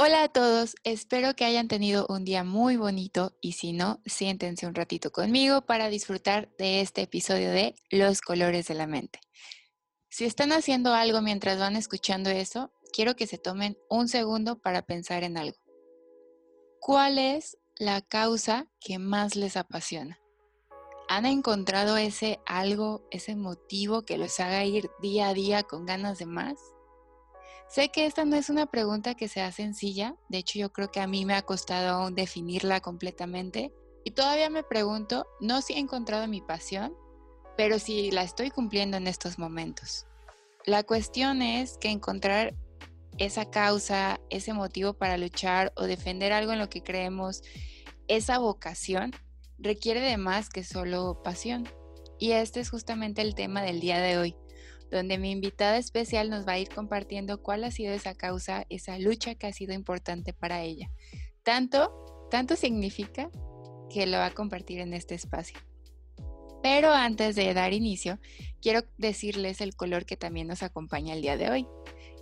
Hola a todos, espero que hayan tenido un día muy bonito y si no, siéntense un ratito conmigo para disfrutar de este episodio de Los colores de la mente. Si están haciendo algo mientras van escuchando eso, quiero que se tomen un segundo para pensar en algo. ¿Cuál es la causa que más les apasiona? ¿Han encontrado ese algo, ese motivo que los haga ir día a día con ganas de más? Sé que esta no es una pregunta que sea sencilla, de hecho yo creo que a mí me ha costado aún definirla completamente y todavía me pregunto, no si he encontrado mi pasión, pero si la estoy cumpliendo en estos momentos. La cuestión es que encontrar esa causa, ese motivo para luchar o defender algo en lo que creemos, esa vocación, requiere de más que solo pasión. Y este es justamente el tema del día de hoy donde mi invitada especial nos va a ir compartiendo cuál ha sido esa causa, esa lucha que ha sido importante para ella. Tanto, tanto significa que lo va a compartir en este espacio. Pero antes de dar inicio, quiero decirles el color que también nos acompaña el día de hoy.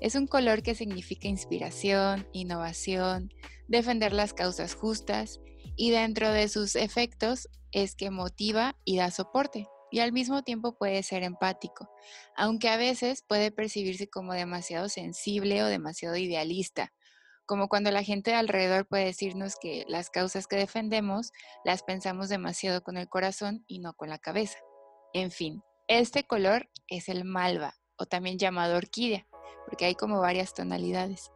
Es un color que significa inspiración, innovación, defender las causas justas y dentro de sus efectos es que motiva y da soporte y al mismo tiempo puede ser empático, aunque a veces puede percibirse como demasiado sensible o demasiado idealista, como cuando la gente de alrededor puede decirnos que las causas que defendemos las pensamos demasiado con el corazón y no con la cabeza. En fin, este color es el malva o también llamado orquídea, porque hay como varias tonalidades.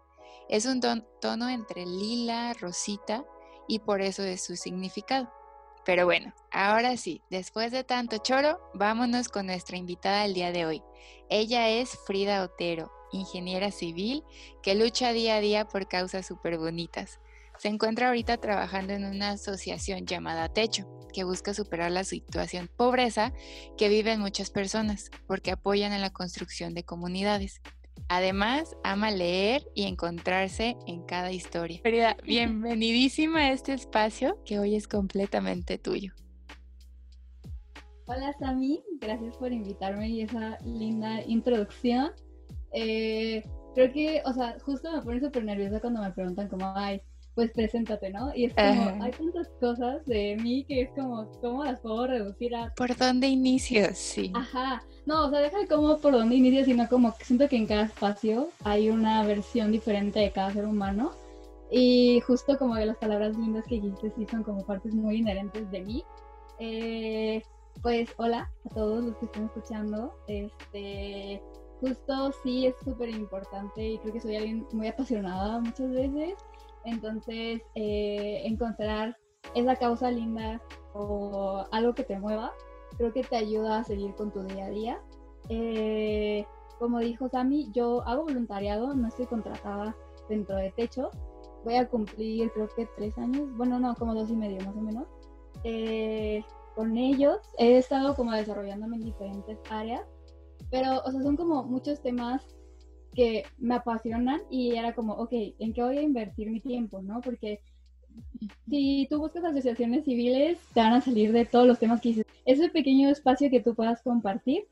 Es un tono entre lila, rosita y por eso es su significado. Pero bueno, ahora sí, después de tanto choro, vámonos con nuestra invitada del día de hoy. Ella es Frida Otero, ingeniera civil que lucha día a día por causas súper bonitas. Se encuentra ahorita trabajando en una asociación llamada Techo, que busca superar la situación pobreza que viven muchas personas, porque apoyan en la construcción de comunidades. Además, ama leer y encontrarse en cada historia. Frida, bienvenidísima a este espacio que hoy es completamente tuyo. Hola Sami, gracias por invitarme y esa linda introducción. Eh, creo que, o sea, justo me pone súper nerviosa cuando me preguntan cómo, ay, pues preséntate, ¿no? Y es como, hay tantas cosas de mí que es como, ¿cómo las puedo reducir a... ¿Por dónde inicio? Sí. Ajá. No, o sea, deja de cómo por dónde inicio, sino como que siento que en cada espacio hay una versión diferente de cada ser humano. Y justo como de las palabras lindas que dijiste, sí son como partes muy inherentes de mí. Eh, pues hola a todos los que están escuchando. Este, justo sí es súper importante y creo que soy alguien muy apasionada muchas veces entonces, eh, encontrar esa causa linda o algo que te mueva, creo que te ayuda a seguir con tu día a día. Eh, como dijo Sami, yo hago voluntariado, no estoy contratada dentro de Techo. Voy a cumplir creo que tres años, bueno, no, como dos y medio más o menos. Eh, con ellos he estado como desarrollándome en diferentes áreas, pero, o sea, son como muchos temas que me apasionan y era como, ok, ¿en qué voy a invertir mi tiempo? ¿no? Porque si tú buscas asociaciones civiles, te van a salir de todos los temas que dices. Ese pequeño espacio que tú puedas compartir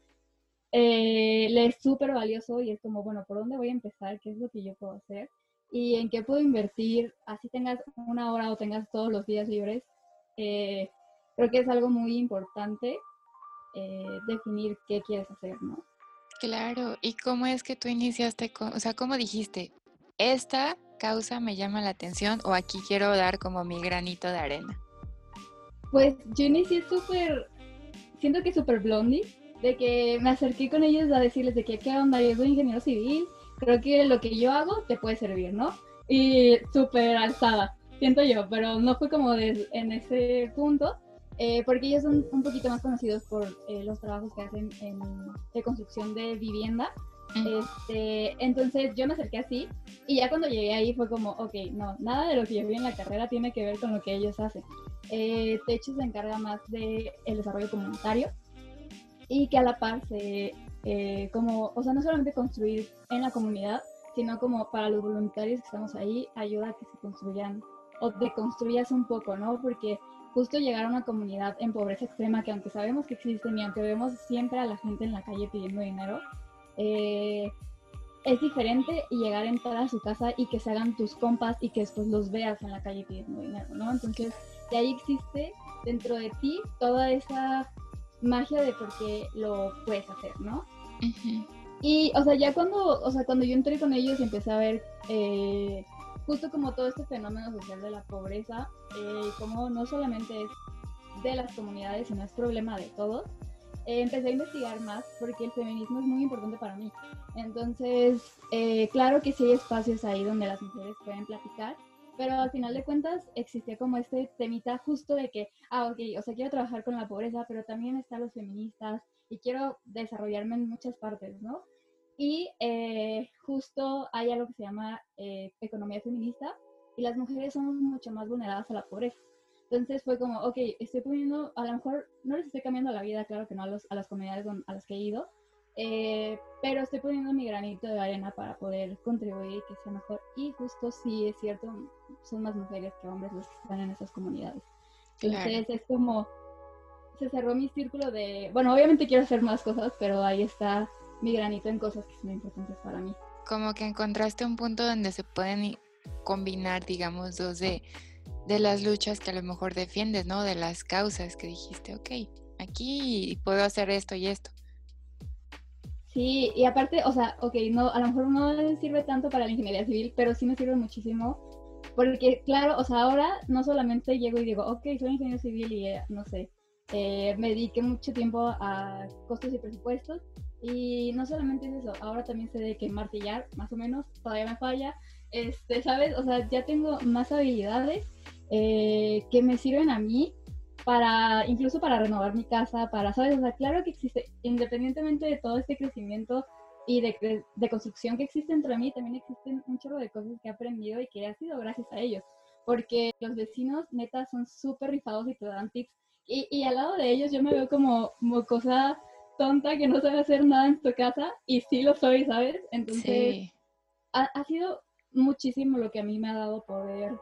eh, le es súper valioso y es como, bueno, ¿por dónde voy a empezar? ¿Qué es lo que yo puedo hacer? ¿Y en qué puedo invertir? Así tengas una hora o tengas todos los días libres. Eh, creo que es algo muy importante eh, definir qué quieres hacer, ¿no? Claro, ¿y cómo es que tú iniciaste con, o sea, cómo dijiste, esta causa me llama la atención o aquí quiero dar como mi granito de arena? Pues yo inicié súper, siento que súper blondie, de que me acerqué con ellos a decirles de que qué onda, yo soy ingeniero civil, creo que lo que yo hago te puede servir, ¿no? Y súper alzada, siento yo, pero no fue como en ese punto, eh, porque ellos son un poquito más conocidos por eh, los trabajos que hacen en, de construcción de vivienda, Este, entonces yo me acerqué así y ya cuando llegué ahí fue como, ok, no, nada de lo que yo vi en la carrera tiene que ver con lo que ellos hacen. Eh, Techo se encarga más del el desarrollo comunitario y que a la par se, eh, como, o sea, no solamente construir en la comunidad, sino como para los voluntarios que estamos ahí, ayuda a que se construyan o te construyas un poco, ¿no? Porque justo llegar a una comunidad en pobreza extrema, que aunque sabemos que existen y aunque vemos siempre a la gente en la calle pidiendo dinero, eh, es diferente y llegar a entrar a su casa y que se hagan tus compas y que después los veas en la calle pidiendo dinero, ¿no? Entonces, de ahí existe dentro de ti toda esa magia de por qué lo puedes hacer, ¿no? Y, o sea, ya cuando, o sea, cuando yo entré con ellos y empecé a ver eh, justo como todo este fenómeno social de la pobreza, eh, como no solamente es de las comunidades, sino es problema de todos, eh, empecé a investigar más porque el feminismo es muy importante para mí. Entonces, eh, claro que sí hay espacios ahí donde las mujeres pueden platicar, pero al final de cuentas existía como este temita justo de que, ah, ok, o sea, quiero trabajar con la pobreza, pero también están los feministas y quiero desarrollarme en muchas partes, ¿no? Y eh, justo hay algo que se llama eh, economía feminista y las mujeres somos mucho más vulneradas a la pobreza. Entonces fue como, ok, estoy poniendo, a lo mejor no les estoy cambiando la vida, claro que no a, los, a las comunidades a las que he ido, eh, pero estoy poniendo mi granito de arena para poder contribuir y que sea mejor. Y justo sí, es cierto, son más mujeres que hombres los que están en esas comunidades. Entonces es como, se cerró mi círculo de, bueno, obviamente quiero hacer más cosas, pero ahí está mi granito en cosas que son importantes para mí. Como que encontraste un punto donde se pueden combinar, digamos, dos de, de las luchas que a lo mejor defiendes, ¿no? De las causas que dijiste, ok, aquí puedo hacer esto y esto. Sí, y aparte, o sea, ok, no, a lo mejor no sirve tanto para la ingeniería civil, pero sí me sirve muchísimo. Porque, claro, o sea, ahora no solamente llego y digo, ok, soy ingeniero civil y, eh, no sé, eh, me dediqué mucho tiempo a costos y presupuestos, y no solamente es eso, ahora también sé de que martillar, más o menos, todavía me falla. Este, ¿sabes? O sea, ya tengo más habilidades eh, que me sirven a mí para, incluso para renovar mi casa, para, ¿sabes? O sea, claro que existe, independientemente de todo este crecimiento y de, de construcción que existe entre mí, también existen un chorro de cosas que he aprendido y que ha sido gracias a ellos. Porque los vecinos, neta, son súper rifados y te dan tips. Y, y al lado de ellos yo me veo como, como cosa tonta que no sabe hacer nada en tu casa y sí lo soy, ¿sabes? Entonces, ha, sido muchísimo lo que a mí me ha dado poder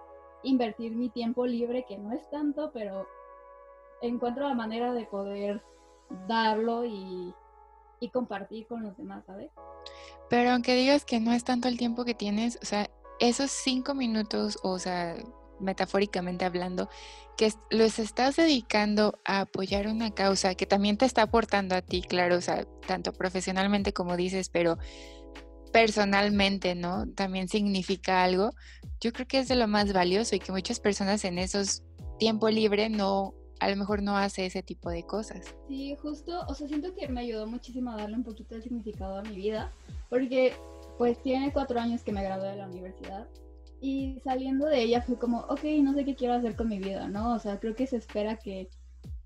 invertir mi tiempo libre, que no es tanto, pero encuentro la manera de poder darlo y, y compartir con los demás, ¿sabes? Pero aunque digas que no es tanto el tiempo que tienes, o sea, esos cinco minutos, o sea, metafóricamente hablando, que los estás dedicando a apoyar una causa que también te está aportando a ti, claro, o sea, tanto profesionalmente como dices, pero personalmente, ¿no? También significa algo. Yo creo que es de lo más valioso y que muchas personas en esos tiempo libre no, a lo mejor no hace ese tipo de cosas. Sí, justo, o sea, siento que me ayudó muchísimo a darle un poquito de significado a mi vida, porque pues tiene cuatro años que me gradué de la universidad y saliendo de ella fue como, ok, no sé qué quiero hacer con mi vida, ¿no? O sea, creo que se espera que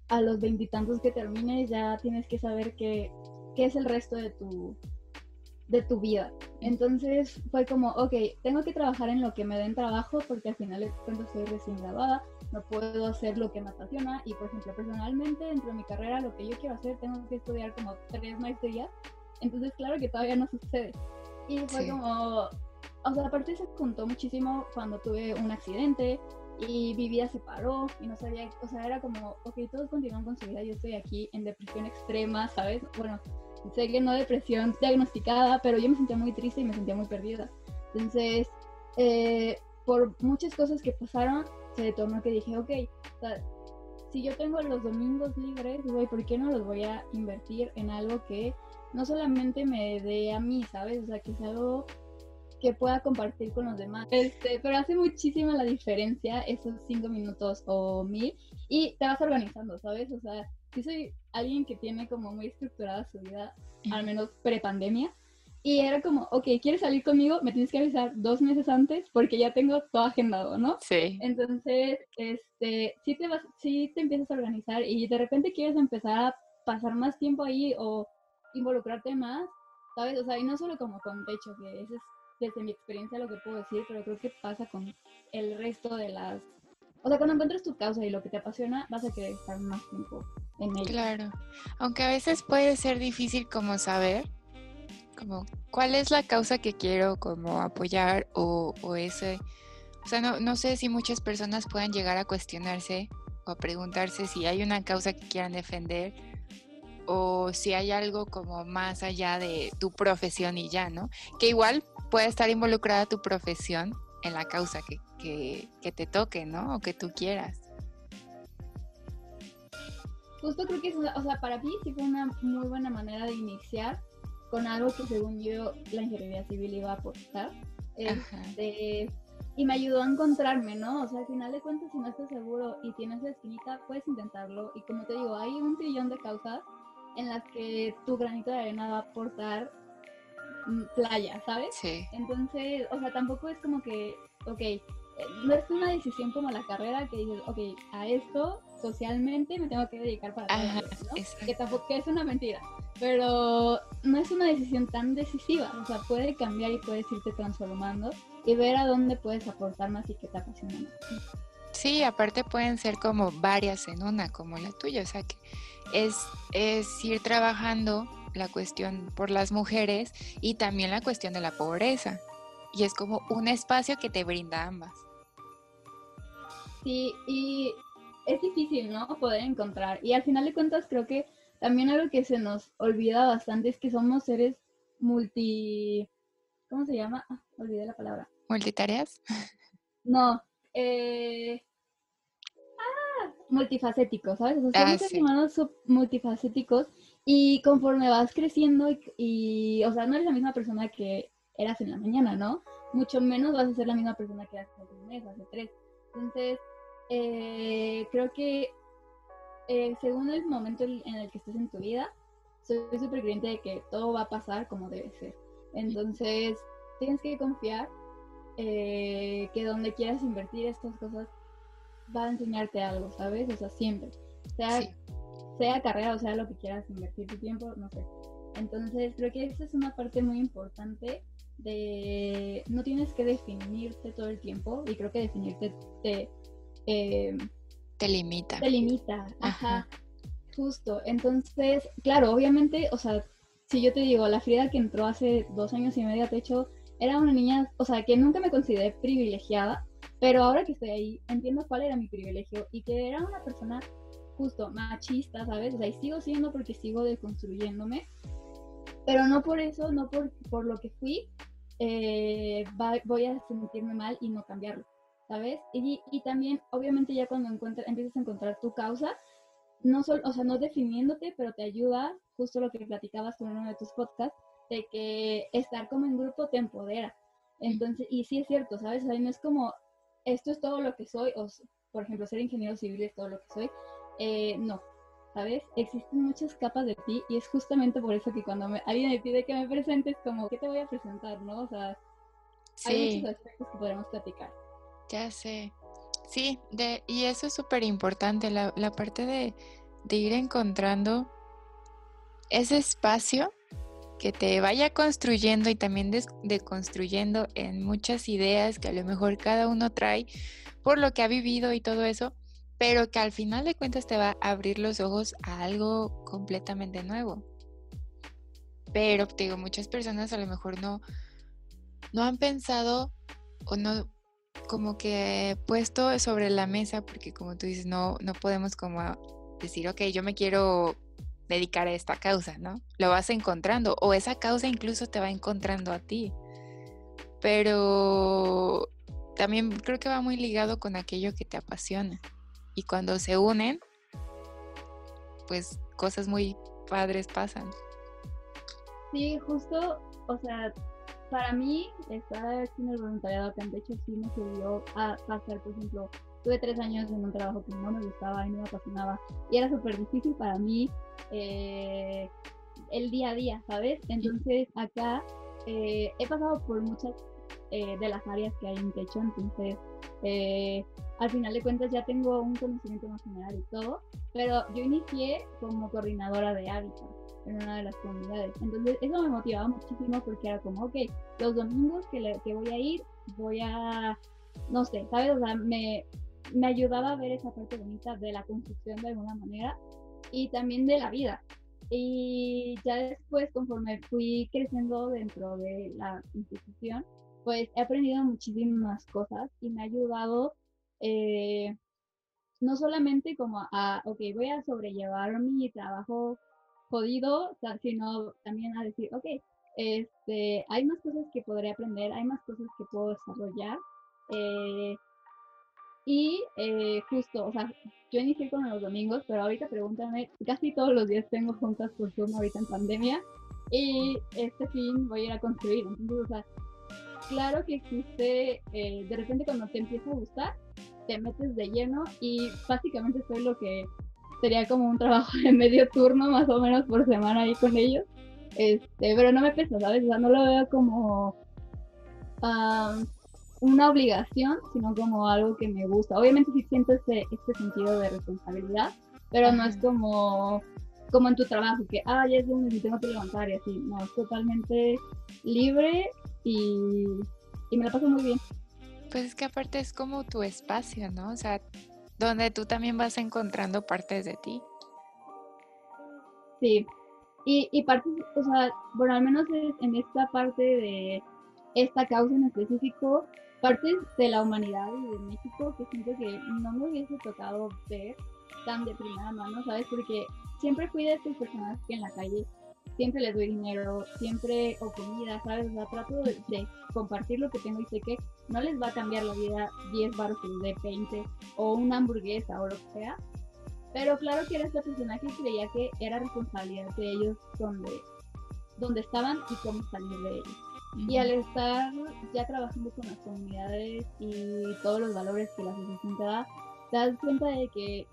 a los veintitantos que termines ya tienes que saber qué, qué es el resto de tu, de tu vida. Entonces fue como, ok, tengo que trabajar en lo que me den trabajo porque al final de cuentas soy recién grabada, no puedo hacer lo que me apasiona y por ejemplo personalmente dentro de mi carrera lo que yo quiero hacer tengo que estudiar como tres maestrías, entonces claro que todavía no sucede. Y fue como, o sea, aparte se juntó muchísimo cuando tuve un accidente y mi vida se paró y no sabía, o sea, era como, ok, todos continúan con su vida, yo estoy aquí en depresión extrema, ¿sabes? Bueno, sé que no depresión diagnosticada, pero yo me sentía muy triste y me sentía muy perdida. Entonces, eh, por muchas cosas que pasaron, se detonó que dije, ok, si yo tengo los domingos libres, güey, ¿por qué no los voy a invertir en algo que no solamente me dé a mí, ¿sabes? O sea, que sea algo que pueda compartir con los demás. Este, pero hace muchísima la diferencia esos cinco minutos o mil y te vas organizando, ¿sabes? O sea, si soy alguien que tiene como muy estructurada su vida, al menos pre-pandemia, y era como, ok, ¿quieres salir conmigo? Me tienes que avisar dos meses antes porque ya tengo todo agendado, ¿no? Sí. Entonces, este, si te vas, si te empiezas a organizar y de repente quieres empezar a pasar más tiempo ahí o involucrarte más, ¿sabes? O sea, y no solo como con techo, que ese es desde mi experiencia lo que puedo decir, pero creo que pasa con el resto de las... O sea, cuando encuentres tu causa y lo que te apasiona, vas a querer estar más tiempo Claro, aunque a veces puede ser difícil como saber, como cuál es la causa que quiero como apoyar o, o ese... O sea, no, no sé si muchas personas puedan llegar a cuestionarse o a preguntarse si hay una causa que quieran defender o si hay algo como más allá de tu profesión y ya, ¿no? Que igual puede estar involucrada tu profesión en la causa que, que, te toque, ¿no? O que tú quieras. Justo creo que es o sea, para mí sí fue una muy buena manera de iniciar con algo que según yo la ingeniería civil iba a aportar. Este, y me ayudó a encontrarme, ¿no? O sea, al final de cuentas, si no estás seguro y tienes la espinita, puedes intentarlo. Y como te digo, hay un trillón de causas en las que tu granito de arena va a aportar mm, playa, ¿sabes? Sí. Entonces, o sea, tampoco es como que, ok, eh, no es una decisión como la carrera que dices, ok, a esto socialmente me tengo que dedicar para Ajá, ¿no? Que tampoco es una mentira, pero no es una decisión tan decisiva, o sea, puede cambiar y puedes irte transformando y ver a dónde puedes aportar más y qué te apasiona más. Sí, aparte pueden ser como varias en una, como la tuya, o sea que es, es ir trabajando la cuestión por las mujeres y también la cuestión de la pobreza. Y es como un espacio que te brinda ambas. Sí, y es difícil, ¿no? Poder encontrar. Y al final de cuentas creo que también algo que se nos olvida bastante es que somos seres multi... ¿Cómo se llama? Ah, olvidé la palabra. ¿Multitareas? No. Eh, multifacéticos, ¿sabes? O sea, somos ah, humanos multifacéticos y conforme vas creciendo y, o sea, no eres la misma persona que eras en la mañana, ¿no? Mucho menos vas a ser la misma persona que eras hace un mes, hace tres. Entonces, eh, creo que eh, según el momento en el que estés en tu vida, soy súper creyente de que todo va a pasar como debe ser. Entonces, tienes que confiar eh, que donde quieras invertir estas cosas va a enseñarte algo, ¿sabes? O sea, siempre. Sea, sea carrera o sea lo que quieras invertir tu tiempo, no sé. Entonces, creo que esa es una parte muy importante de no tienes que definirte todo el tiempo y creo que definirte te eh, te limita te limita ajá. justo entonces claro obviamente o sea si yo te digo la Frida que entró hace dos años y medio a techo era una niña o sea que nunca me consideré privilegiada pero ahora que estoy ahí, entiendo cuál era mi privilegio y que era una persona justo machista, ¿sabes? O sea, y sigo siendo porque sigo deconstruyéndome, pero no por eso, no por, por lo que fui, eh, voy a sentirme mal y no cambiarlo, ¿sabes? Y, y también, obviamente, ya cuando encuentras, empiezas a encontrar tu causa, no solo, o sea, no definiéndote, pero te ayuda, justo lo que platicabas con uno de tus podcasts, de que estar como en grupo te empodera. Entonces, y sí es cierto, ¿sabes? O sea, no es como esto es todo lo que soy, o por ejemplo, ser ingeniero civil es todo lo que soy. Eh, no, ¿sabes? Existen muchas capas de ti y es justamente por eso que cuando alguien me pide que me presentes, como, ¿qué te voy a presentar, no? O sea, hay muchos aspectos que podemos platicar. Ya sé. Sí, de, y eso es súper importante, la, parte de, de ir encontrando ese espacio que te vaya construyendo y también deconstruyendo en muchas ideas que a lo mejor cada uno trae por lo que ha vivido y todo eso, pero que al final de cuentas te va a abrir los ojos a algo completamente nuevo. Pero te digo, muchas personas a lo mejor no, no han pensado o no como que puesto sobre la mesa, porque como tú dices, no, no podemos como decir, ok, yo me quiero dedicar a esta causa, ¿no? Lo vas encontrando o esa causa incluso te va encontrando a ti. Pero también creo que va muy ligado con aquello que te apasiona. Y cuando se unen, pues cosas muy padres pasan. Sí, justo, o sea, para mí estar en el voluntariado acá en Techo sí me sirvió a pasar, por ejemplo, Tuve tres años en un trabajo que no me gustaba y no me apasionaba y era súper difícil para mí eh, el día a día, ¿sabes? Entonces acá eh, he pasado por muchas eh, de las áreas que hay en techo, entonces eh, al final de cuentas ya tengo un conocimiento más general y todo, pero yo inicié como coordinadora de hábitat en una de las comunidades, entonces eso me motivaba muchísimo porque era como, ok, los domingos que, que voy a ir, voy a, no sé, ¿sabes? O sea, me, me ayudaba a ver esa parte bonita de la construcción de alguna manera y también de la vida. Y ya después, conforme fui creciendo dentro de la institución, pues he aprendido muchísimas cosas y me ha ayudado eh, no solamente como a, ok, voy a sobrellevar mi trabajo jodido, sino también a decir, ok, este, hay más cosas que podré aprender, hay más cosas que puedo desarrollar. Eh, y eh, justo, o sea, yo inicié con los domingos, pero ahorita pregúntame, casi todos los días tengo juntas por Zoom ahorita en pandemia y este fin voy a ir a construir. Entonces, o sea, claro que existe, eh, de repente cuando te empieza a gustar, te metes de lleno y básicamente soy lo que sería como un trabajo de medio turno más o menos por semana ahí con ellos. Este, pero no me pesa, ¿sabes? O sea, no lo veo como una obligación, sino como algo que me gusta. Obviamente sí siento este, este sentido de responsabilidad, pero no es como, como en tu trabajo, que, ah, ya es donde me tengo que levantar y así. No, es totalmente libre y, y me la paso muy bien. Pues es que aparte es como tu espacio, ¿no? O sea, donde tú también vas encontrando partes de ti. Sí, y, y partes, o sea, bueno, al menos en esta parte de esta causa en específico, partes de la humanidad y de México que siento que no me hubiese tocado ver tan de primera mano, ¿sabes? Porque siempre fui de estas personas que en la calle siempre les doy dinero, siempre o comida, ¿sabes? O sea, trato de, compartir lo que tengo y sé que no les va a cambiar la vida 10 baros de 20 o una hamburguesa o lo que sea. Pero claro que era esta persona que creía que era responsabilidad de ellos donde, donde estaban y cómo salir de ellos. Y al estar ya trabajando con las comunidades y todos los valores que la asociación te da, te das cuenta de que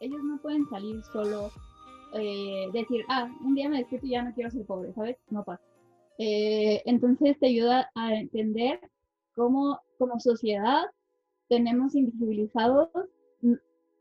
ellos no pueden salir solo, eh, decir, ah, un día me despierto y ya no quiero ser pobre, ¿sabes? No pasa. Eh, entonces te ayuda a entender cómo como sociedad tenemos invisibilizados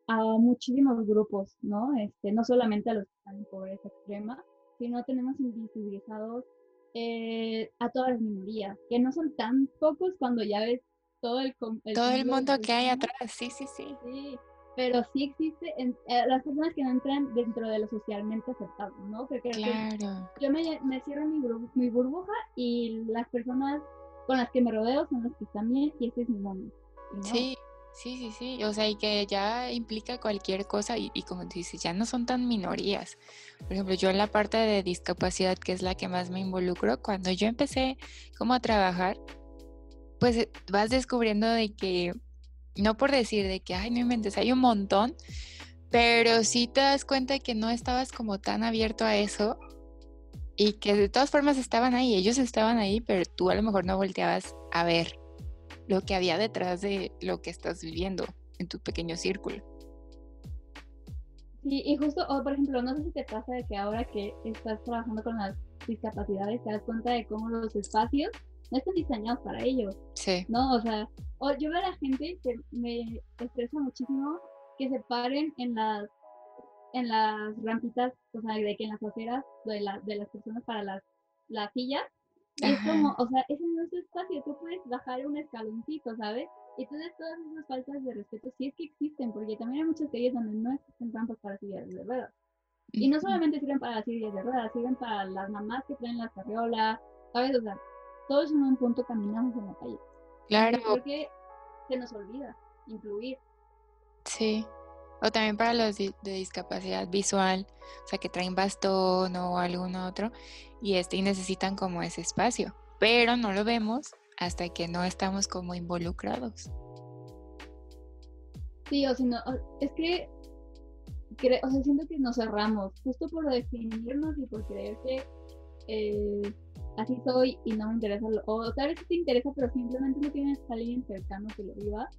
a muchísimos grupos, ¿no? Este, no solamente a los que están en pobreza extrema, sino tenemos invisibilizados eh, a todas las minorías, que no son tan pocos cuando ya ves todo el... todo el mundo que hay atrás, sí, sí, sí. Sí, pero sí existe en, eh, las personas que no entran dentro de lo socialmente aceptado, ¿no? Claro. yo me, me cierro mi, mi, burbuja y las personas con las que me rodeo son las que están bien y este es mi mundo. Sí, Sí, sí, sí, o sea, y que ya implica cualquier cosa y, como tú dices, ya no son tan minorías. Por ejemplo, yo en la parte de discapacidad, que es la que más me involucro, cuando yo empecé como a trabajar, pues vas descubriendo de que, no por decir de que, ay, no inventes, hay un montón, pero sí te das cuenta de que no estabas como tan abierto a eso y que de todas formas estaban ahí, ellos estaban ahí, pero tú a lo mejor no volteabas a ver lo que había detrás de lo que estás viviendo en tu pequeño círculo. Sí, y justo, o por ejemplo, no sé si te pasa de que ahora que estás trabajando con las discapacidades te das cuenta de cómo los espacios no están diseñados para ellos. Sí. ¿No? O sea, yo veo a la gente que me estresa muchísimo que se paren en las en las rampitas, o sea, de que en las aceras de, la, de las personas para las, las sillas, es como, o sea, ese no es espacio, tú puedes bajar un escaloncito, ¿sabes? Y entonces todas esas faltas de respeto sí es que existen, porque también hay muchas calles donde no existen trampas para sillas de ruedas. Y no solamente sirven para las sillas de ruedas, sirven para las mamás que traen la carriola, ¿sabes? O sea, todos en un punto caminamos en la calle. Claro. Porque se nos olvida incluir. Sí. O también para los de discapacidad visual, o sea, que traen bastón o algún otro, y este y necesitan como ese espacio, pero no lo vemos hasta que no estamos como involucrados. Sí, o sea, es que, o sea, siento que nos cerramos, justo por definirnos y por creer que eh, así soy y no me interesa, o tal vez te interesa, pero simplemente no tienes a alguien cercano que lo viva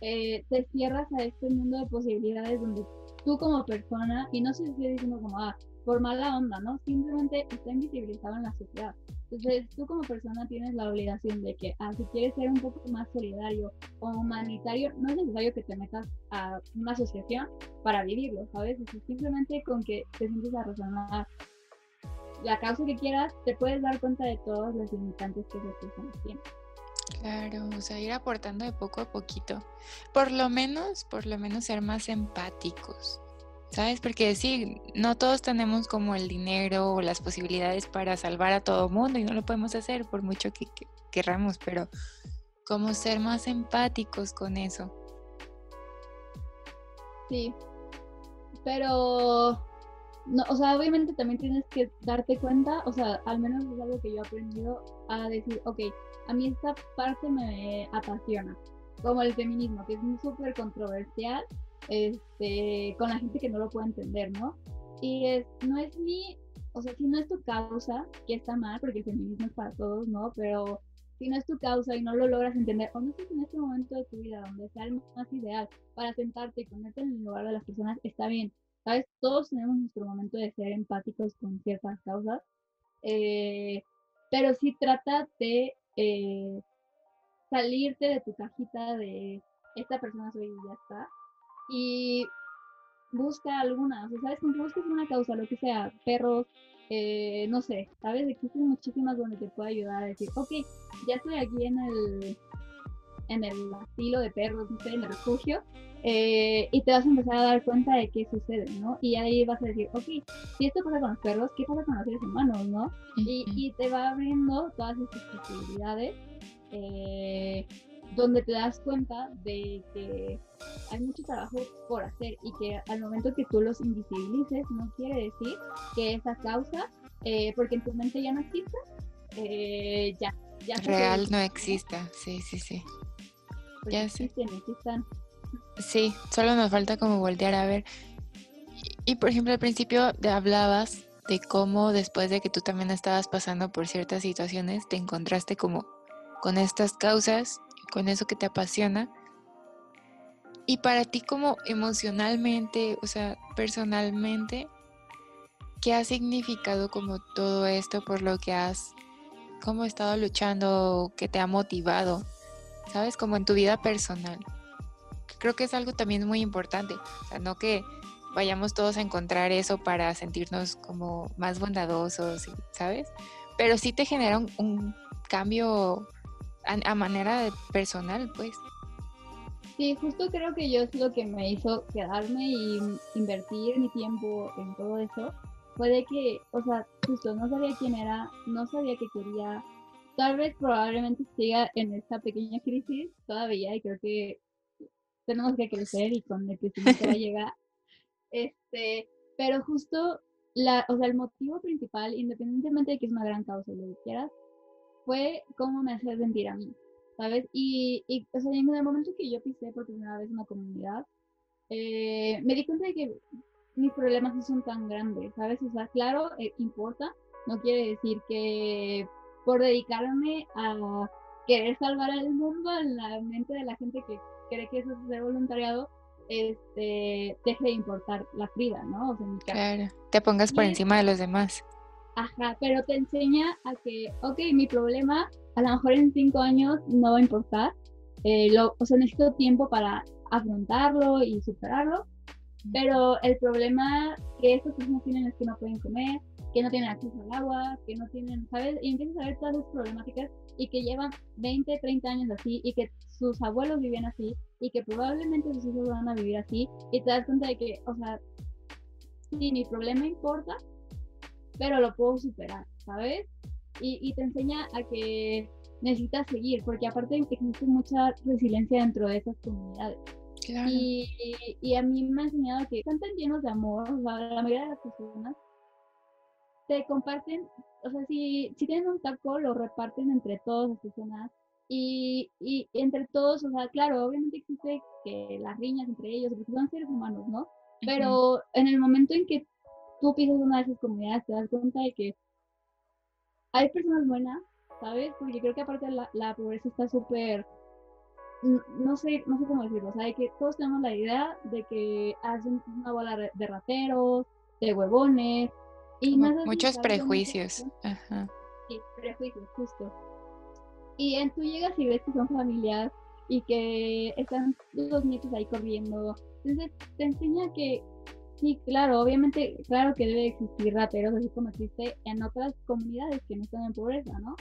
eh, te cierras a este mundo de posibilidades donde tú como persona, y no sé si estoy diciendo como, ah, por mala onda, ¿no? Simplemente está invisibilizado en la sociedad. Entonces, tú como persona tienes la obligación de que, ah, si quieres ser un poco más solidario o humanitario, no es necesario que te metas a una asociación para vivirlo, ¿sabes? simplemente con que te sientes a razonar la causa que quieras, te puedes dar cuenta de todos los limitantes que esas personas tienen. Claro, o sea, ir aportando de poco a poquito. Por lo menos, por lo menos ser más empáticos. ¿Sabes? Porque sí, no todos tenemos como el dinero o las posibilidades para salvar a todo mundo y no lo podemos hacer por mucho que, querramos, pero como ser más empáticos con eso. Sí, pero, no, o sea, obviamente también tienes que darte cuenta, o sea, al menos es algo que yo he aprendido a decir, ok, a mí esta parte me apasiona, como el feminismo, que es súper controversial este, con la gente que no lo puede entender, ¿no? Y es, no es mi, o sea, si no es tu causa, que está mal, porque el feminismo es para todos, ¿no? Pero si no es tu causa y no lo logras entender, o no estás en este momento de tu vida donde sea el más ideal para sentarte y ponerte en el lugar de las personas, está bien. ¿Sabes? Todos tenemos nuestro momento de ser empáticos con ciertas causas, eh, pero sí trata de eh, salirte de tu cajita de esta persona soy y ya está, y busca alguna, o sea, ¿sabes? Que busques una causa, lo que sea, perros, eh, no sé, ¿sabes? Existen muchísimas donde te puede ayudar a decir, ok, ya estoy aquí en el, en el asilo de perros, no sé, en el refugio, eh, y te vas a empezar a dar cuenta de qué sucede, ¿no? Y ahí vas a decir, ok, si esto pasa con los perros, ¿qué pasa con los seres humanos, no? Y, y te va abriendo todas estas posibilidades. Eh, donde te das cuenta de que hay mucho trabajo por hacer y que al momento que tú los invisibilices no quiere decir que esa causa, eh, porque en tu mente ya no existe, eh, ya, ya real no exista, sí, sí, sí. Ya existen, existan. Sí, solo nos falta como voltear a ver. Y, y por ejemplo, al principio hablabas de cómo después de que tú también estabas pasando por ciertas situaciones, te encontraste como con estas causas con eso que te apasiona. Y para ti como emocionalmente, o sea, personalmente, ¿qué ha significado como todo esto por lo que has como estado luchando, que te ha motivado, sabes, como en tu vida personal? Creo que es algo también muy importante, o sea, no que vayamos todos a encontrar eso para sentirnos como más bondadosos, ¿sabes? Pero sí te genera un, cambio a, manera personal, pues. Sí, justo creo que yo es lo que me hizo quedarme y invertir mi tiempo en todo eso. Fue de que, o sea, justo no sabía quién era, no sabía qué quería. Tal vez probablemente siga en esta pequeña crisis todavía y creo que tenemos que crecer y con el crecimiento va a llegar. Este, pero justo la, o sea, el motivo principal, independientemente de que es una gran causa, lo que quieras, fue cómo me hacía sentir a mí, ¿sabes? Y, y o sea, en el momento que yo pisé por primera vez una comunidad, eh, me di cuenta de que mis problemas no son tan grandes, ¿sabes? O sea, claro, eh, importa, no quiere decir que por dedicarme a querer salvar al mundo en la mente de la gente que cree que eso es ser voluntariado, este, deje de importar la vida, ¿no? O sea, claro, te pongas por encima de los demás. Ajá, pero te enseña a que, ok, mi problema a lo mejor en cinco años no va a importar. Eh, lo, o sea, necesito tiempo para afrontarlo y superarlo. Pero el problema que estas personas tienen es que no pueden comer, que no tienen acceso al agua, que no tienen, ¿sabes? Y empiezas a ver todas esas problemáticas y que llevan 20, 30 años así y que sus abuelos vivían así y que probablemente sus hijos van a vivir así y te das cuenta de que, o sea, si mi problema importa, pero lo puedo superar, ¿sabes? Y, te enseña a que necesitas seguir, porque aparte existe mucha resiliencia dentro de esas comunidades. Y, y, a mí me ha enseñado que están tan llenos de amor, la mayoría de las personas te comparten, o sea, si, si tienen un taco, lo reparten entre todas las personas. Y, y, entre todos, o sea, claro, obviamente existe que las riñas entre ellos, porque son seres humanos, ¿no? Pero en el momento en que tú pisas una de esas comunidades, te das cuenta de que hay personas buenas, ¿sabes? Porque creo que aparte la, la pobreza está súper, no sé, no sé cómo decirlo, o sea, de que todos tenemos la idea de que hacen una bola de rateros, de huevones, y muchos prejuicios. Ajá. Sí, prejuicios, justo. Y en tú llegas y ves que son familias y que están los nietos ahí corriendo. Entonces te enseña que sí, claro, obviamente, claro que debe existir rateros, así como existe en otras comunidades que no están en pobreza, ¿no?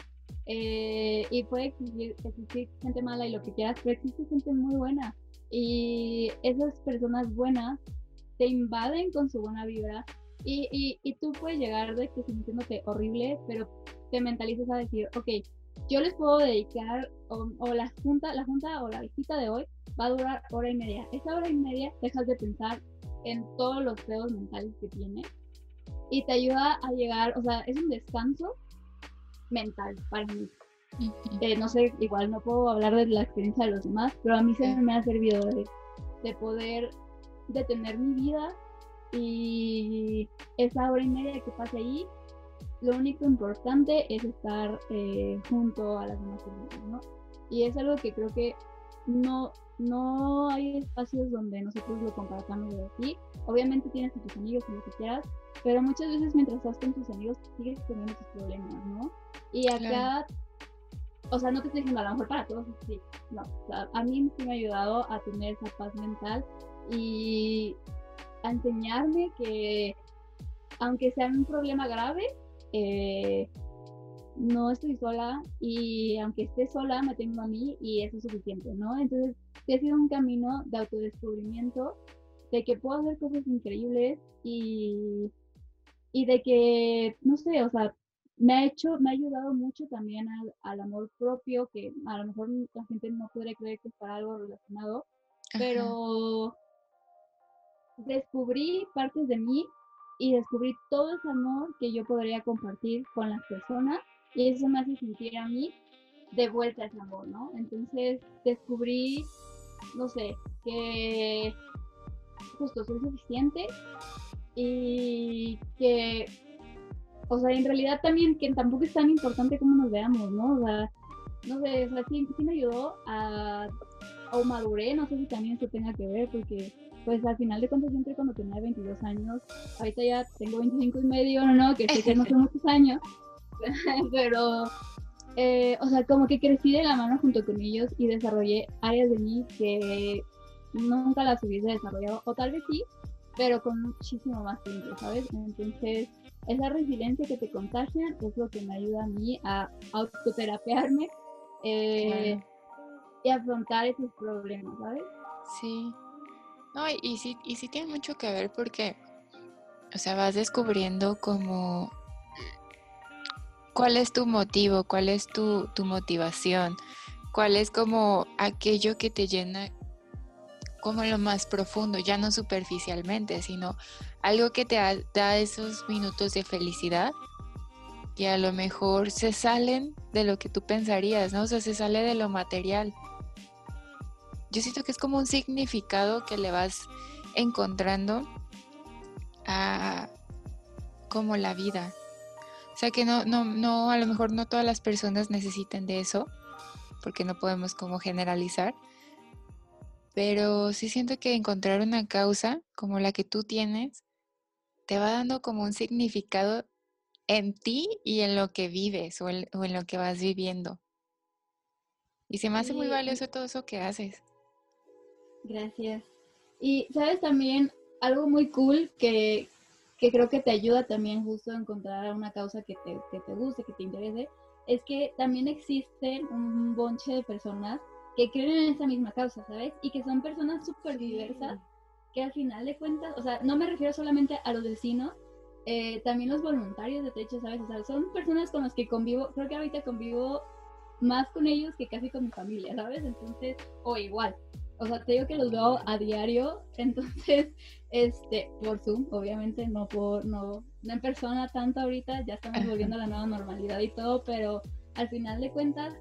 Eh, y puede existir, existir, gente mala y lo que quieras, pero existe gente muy buena. Y esas personas buenas te invaden con su buena vibra. Y, y, y tú puedes llegar de que sintiéndote horrible, pero te mentalizas a decir, ok, yo les puedo dedicar, o, o, la junta, la junta o la visita de hoy va a durar hora y media. Esa hora y media dejas de pensar en todos los pedos mentales que tiene y te ayuda a llegar, o sea, es un descanso mental para mí. Eh, no sé, igual no puedo hablar de la experiencia de los demás, pero a mí se me ha servido de, de poder detener mi vida y esa hora y media que pase ahí, lo único importante es estar eh, junto a las demás personas, ¿no? Y es algo que creo que no, no hay espacios donde nosotros lo compartamos de así. Obviamente tienes a tus amigos y lo que quieras, pero muchas veces mientras estás con tus amigos sigues teniendo tus problemas, ¿no? Y acá, o sea, no te estoy diciendo a lo mejor para todos, sí, no. O sea, a mí sí me ha ayudado a tener esa paz mental y a enseñarme que aunque sea un problema grave, eh, no estoy sola y aunque esté sola me tengo a mí y eso es suficiente, ¿no? Entonces, ha sido un camino de autodescubrimiento, de que puedo hacer cosas increíbles y, y de que, no sé, o sea, me ha hecho, me ha ayudado mucho también al, al amor propio, que a lo mejor la gente no podría creer que es para algo relacionado, pero descubrí partes de mí y descubrí todo ese amor que yo podría compartir con las personas y eso me hace sentir a mí de vuelta ese amor, ¿no? Entonces descubrí, no sé, que justo soy suficiente y que, o sea, en realidad también que tampoco es tan importante como nos veamos, ¿no? O sea, no sé, o sea, sí, me ayudó a, o maduré, no sé si también eso tenga que ver, porque pues al final de cuentas siempre cuando tenía 22 años, ahorita ya tengo 25 y medio, no, no, que sé que no son muchos años, pero, eh, o sea, como que crecí de la mano junto con ellos y desarrollé áreas de mí que nunca las hubiese desarrollado, o tal vez sí, pero con muchísimo más tiempo, ¿sabes? Entonces, esa resiliencia que te contagian es lo que me ayuda a mí a autoterapearme eh, y afrontar esos problemas, ¿sabes? Sí. No, y, sí, y sí tiene mucho que ver porque, o sea, vas descubriendo como cuál es tu motivo, cuál es tu, tu motivación, cuál es como aquello que te llena como lo más profundo, ya no superficialmente, sino algo que te da, esos minutos de felicidad y a lo mejor se salen de lo que tú pensarías, ¿no? O sea, se sale de lo material. Yo siento que es como un significado que le vas encontrando a como la vida. O sea que no, no, no, a lo mejor no todas las personas necesiten de eso, porque no podemos como generalizar, pero sí siento que encontrar una causa como la que tú tienes te va dando como un significado en ti y en lo que vives o en, lo que vas viviendo. Y se me hace muy valioso todo eso que haces. Gracias. Y sabes también algo muy cool que, creo que te ayuda también justo a encontrar una causa que te, que te guste, que te interese, es que también existen un bonche de personas que creen en esa misma causa, ¿sabes? Y que son personas súper diversas, que al final de cuentas, o sea, no me refiero solamente a los vecinos, eh, también los voluntarios de techo, ¿sabes? O sea, son personas con las que convivo, creo que ahorita convivo más con ellos que casi con mi familia, ¿sabes? Entonces, o igual. O sea, te digo que los veo a diario, entonces, este, por Zoom, obviamente, no por, no, no en persona tanto ahorita, ya estamos volviendo a la nueva normalidad y todo, pero al final de cuentas,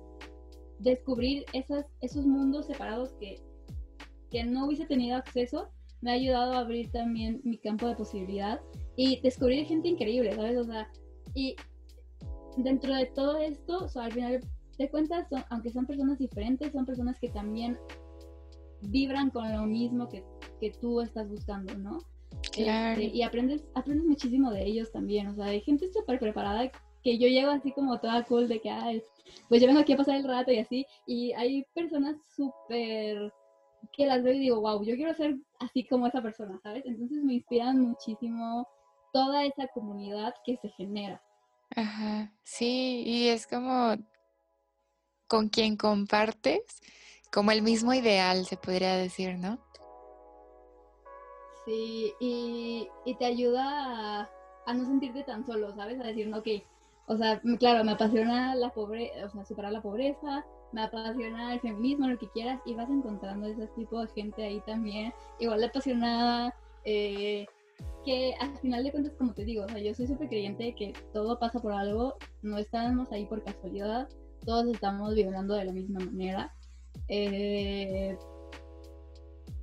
descubrir esas, esos mundos separados que, que no hubiese tenido acceso, me ha ayudado a abrir también mi campo de posibilidad y descubrir gente increíble, ¿sabes? O sea, y dentro de todo esto, o sea, al final de cuentas, aunque son personas diferentes, son personas que también vibran con lo mismo que, que tú estás buscando, ¿no? Claro. Este, y aprendes, aprendes muchísimo de ellos también, o sea, de gente súper preparada que yo llego así como toda cool de que, ay, pues yo vengo aquí a pasar el rato y así, y hay personas súper que las veo y digo, wow, yo quiero ser así como esa persona, ¿sabes? Entonces me inspiran muchísimo toda esa comunidad que se genera. Ajá, sí, y es como con quien compartes, como el mismo ideal, se podría decir, ¿no? Sí, y, te ayuda a, no sentirte tan solo, ¿sabes? A decir, ok, o sea, claro, me apasiona la pobreza, o sea, superar la pobreza, me apasiona el feminismo, lo que quieras, y vas encontrando ese tipo de gente ahí también, igual apasionada, eh, que al final de cuentas, como te digo, o sea, yo soy súper creyente de que todo pasa por algo, no estamos ahí por casualidad, todos estamos vibrando de la misma manera. Eh,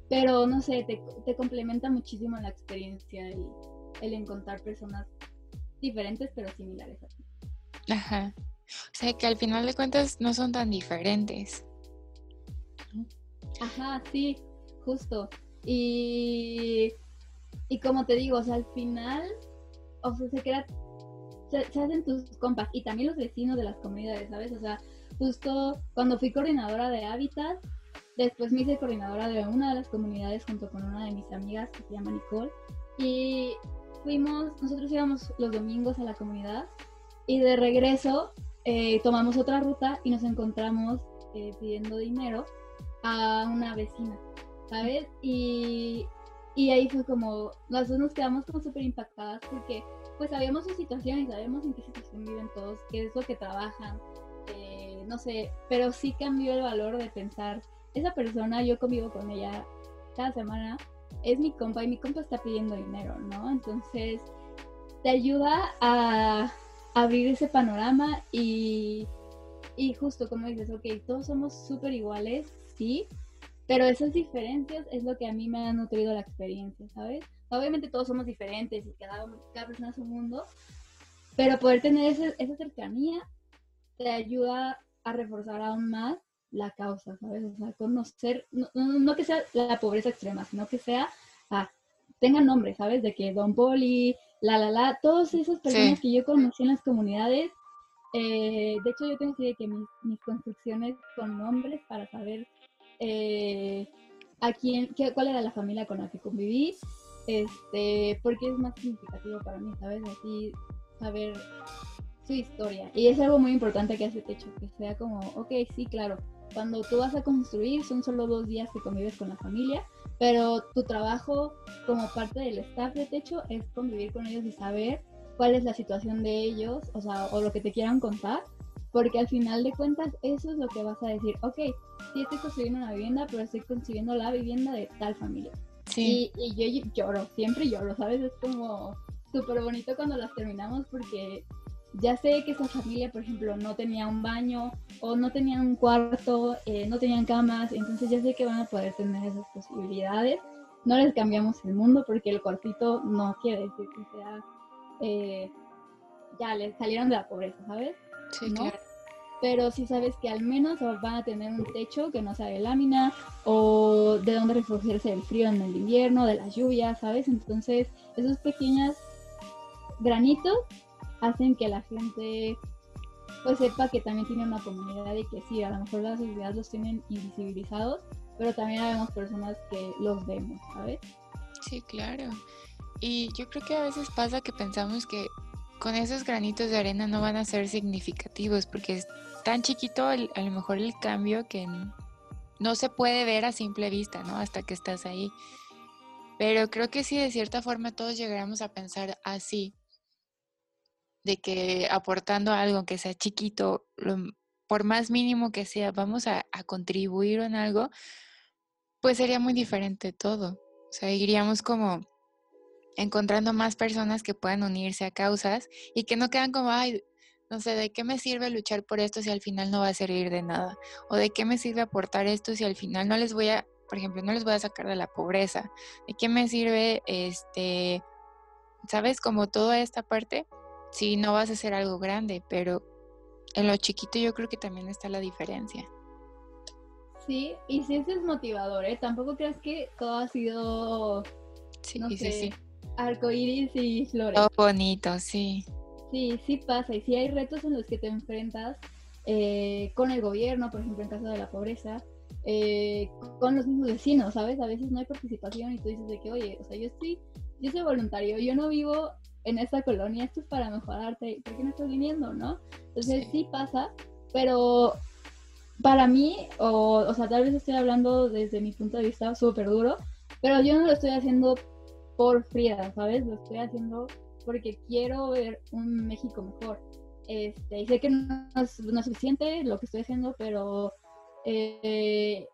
pero no sé, te, te, complementa muchísimo la experiencia y el encontrar personas diferentes pero similares a ti. Ajá. O sea, que al final de cuentas no son tan diferentes. Ajá, sí, justo. Y, y como te digo, o sea, al final, o sea, se crea, se, hacen tus compas y también los vecinos de las comunidades, ¿sabes? O sea, justo cuando fui coordinadora de Hábitat, después me hice coordinadora de una de las comunidades junto con una de mis amigas que se llama Nicole. Y fuimos, nosotros íbamos los domingos a la comunidad y de regreso eh, tomamos otra ruta y nos encontramos eh, pidiendo dinero a una vecina, ¿sabes? Y, y ahí fue como, las dos nos quedamos como súper impactadas porque pues sabíamos su situación y sabemos en qué situación viven todos, qué es lo que trabajan, no sé, pero sí cambió el valor de pensar, esa persona, yo convivo con ella cada semana, es mi compa y mi compa está pidiendo dinero, ¿no? Entonces, te ayuda a abrir ese panorama y, y justo como dices, ok, todos somos súper iguales, sí, pero esas diferencias es lo que a mí me ha nutrido la experiencia, ¿sabes? Obviamente todos somos diferentes y cada, cada persona es un mundo, pero poder tener esa cercanía te ayuda a reforzar aún más la causa, ¿sabes? O sea, conocer, no, no, que sea la pobreza extrema, sino que sea, ah, tenga nombre, ¿sabes? De que Don Poli, la, la, la, todas esas personas que yo conocí en las comunidades. Eh, de hecho, yo tengo que que mis, mis construcciones con nombres para saber eh, a quién, qué, cuál era la familia con la que conviví, este, porque es más significativo para mí, ¿sabes? Así, saber su historia. Y es algo muy importante que hace Techo, que sea como, ok, sí, claro, cuando tú vas a construir son solo dos días que convives con la familia, pero tu trabajo como parte del staff de techo es convivir con ellos y saber cuál es la situación de ellos, o sea, o lo que te quieran contar, porque al final de cuentas eso es lo que vas a decir, ok, sí estoy construyendo una vivienda, pero estoy consiguiendo la vivienda de tal familia. Sí. Y, y yo lloro, siempre lloro, ¿sabes? Es como súper bonito cuando las terminamos porque ya sé que esa familia, por ejemplo, no tenía un baño o no tenían un cuarto, eh, no tenían camas, entonces ya sé que van a poder tener esas posibilidades. No les cambiamos el mundo porque el cuartito no quiere decir que sea, eh, ya les salieron de la pobreza, ¿sabes? Sí, claro. Pero sí sabes que al menos van a tener un techo que no sea de lámina o de donde refugiarse del frío en el invierno, de las lluvias, ¿sabes? Entonces, esos pequeños granitos hacen que la gente pues sepa que también tiene una comunidad y que sí, a lo mejor las sociedades los tienen invisibilizados, pero también vemos personas que los vemos, ¿sabes? Sí, claro. Y yo creo que a veces pasa que pensamos que con esos granitos de arena no van a ser significativos porque es tan chiquito a lo mejor el cambio que no se puede ver a simple vista, ¿no? Hasta que estás ahí. Pero creo que sí, de cierta forma todos llegaremos a pensar así, de que aportando algo que sea chiquito, por más mínimo que sea, vamos a, contribuir en algo, pues sería muy diferente todo. O sea, iríamos como encontrando más personas que puedan unirse a causas y que no quedan como, ay, no sé, ¿de qué me sirve luchar por esto si al final no va a servir de nada? ¿O de qué me sirve aportar esto si al final no les voy a, por ejemplo, no les voy a sacar de la pobreza? ¿De qué me sirve, este, sabes, como toda esta parte? Sí, no vas a hacer algo grande, pero en lo chiquito yo creo que también está la diferencia. Sí, y sí es desmotivador, ¿eh? Tampoco creas que todo ha sido, sí, sí, sí. arcoíris y flores. Todo bonito, sí. Sí, Sí, sí pasa y sí hay retos en los que te enfrentas eh, con el gobierno, por ejemplo, en caso de la pobreza, eh, con los mismos vecinos, ¿sabes? A veces no hay participación y tú dices de que, oye, o sea, yo estoy, yo soy voluntario, yo no vivo en esta colonia, esto es para mejorarte, ¿por qué no estás viniendo, no? Entonces sí, pasa, pero para mí, o, o sea, tal vez estoy hablando desde mi punto de vista súper duro, pero yo no lo estoy haciendo por Frida, ¿sabes? Lo estoy haciendo porque quiero ver un México mejor. Este, y sé que no es, suficiente lo que estoy haciendo, pero eh,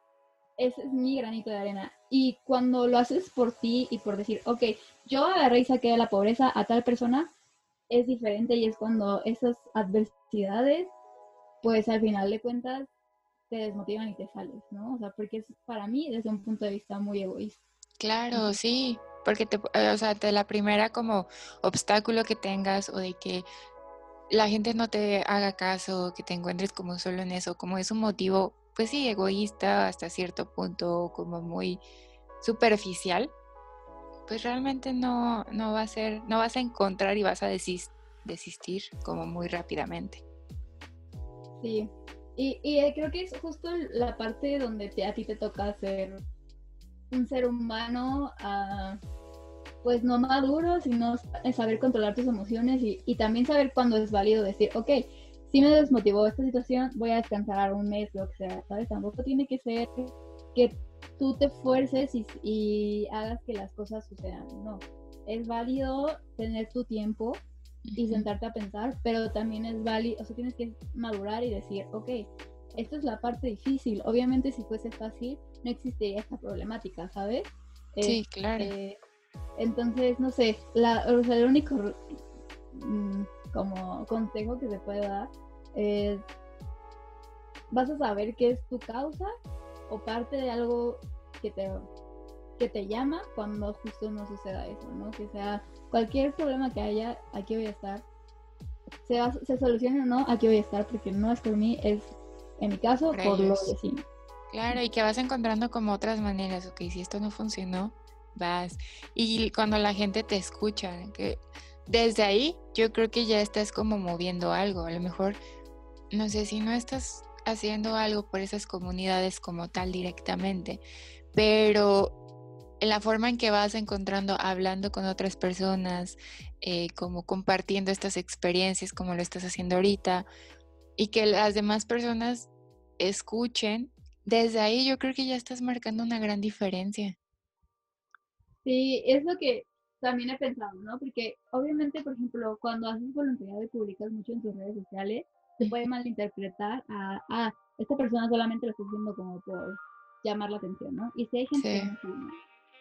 ese es mi granito de arena. Y cuando lo haces por ti y por decir, ok, yo agarré y saqué de la pobreza a tal persona, es diferente y es cuando esas adversidades, pues al final de cuentas, te desmotivan y te sales, ¿no? O sea, porque es para mí desde un punto de vista muy egoísta. Claro, sí, porque te, eh, o sea, de la primera como obstáculo que tengas o de que la gente no te haga caso, que te encuentres como solo en eso, como es un motivo, pues sí, egoísta hasta cierto punto, como muy superficial, pues realmente no, no va a ser, no vas a encontrar y vas a desistir como muy rápidamente. Sí, y, y, eh, creo que es justo la parte donde te, a ti te toca ser un ser humano uh, pues no maduro, sino saber controlar tus emociones y, también saber cuándo es válido decir, ok, si me desmotivó esta situación, voy a descansar un mes, lo que sea, ¿sabes? Tampoco tiene que ser que tú te fuerces y, hagas que las cosas sucedan, no. Es válido tener tu tiempo y sentarte a pensar, pero también es válido, o sea, tienes que madurar y decir, ok, esto es la parte difícil. Obviamente si fuese fácil, no existiría esta problemática, ¿sabes? Sí, claro. Eh, entonces, no sé, la, o sea, el único mm, como consejo que se puede dar es, vas a saber qué es tu causa o parte de algo que te, que te llama cuando justo no suceda eso, ¿no? Que sea cualquier problema que haya, aquí voy a estar. Se, se solucione o no, aquí voy a estar porque no es por mí, es en mi caso por, los vecinos. Claro, y que vas encontrando como otras maneras, ok, si esto no funcionó, vas. Y cuando la gente te escucha, que desde ahí yo creo que ya estás como moviendo algo. A lo mejor, no sé si no estás haciendo algo por esas comunidades como tal directamente, pero en la forma en que vas encontrando, hablando con otras personas, eh, como compartiendo estas experiencias como lo estás haciendo ahorita, y que las demás personas escuchen, desde ahí yo creo que ya estás marcando una gran diferencia. Sí, es lo que también he pensado, ¿no? Porque obviamente, por ejemplo, cuando haces voluntariado y publicas mucho en tus redes sociales, se puede malinterpretar a, ah, esta persona solamente lo está haciendo como por llamar la atención, ¿no? Y si hay gente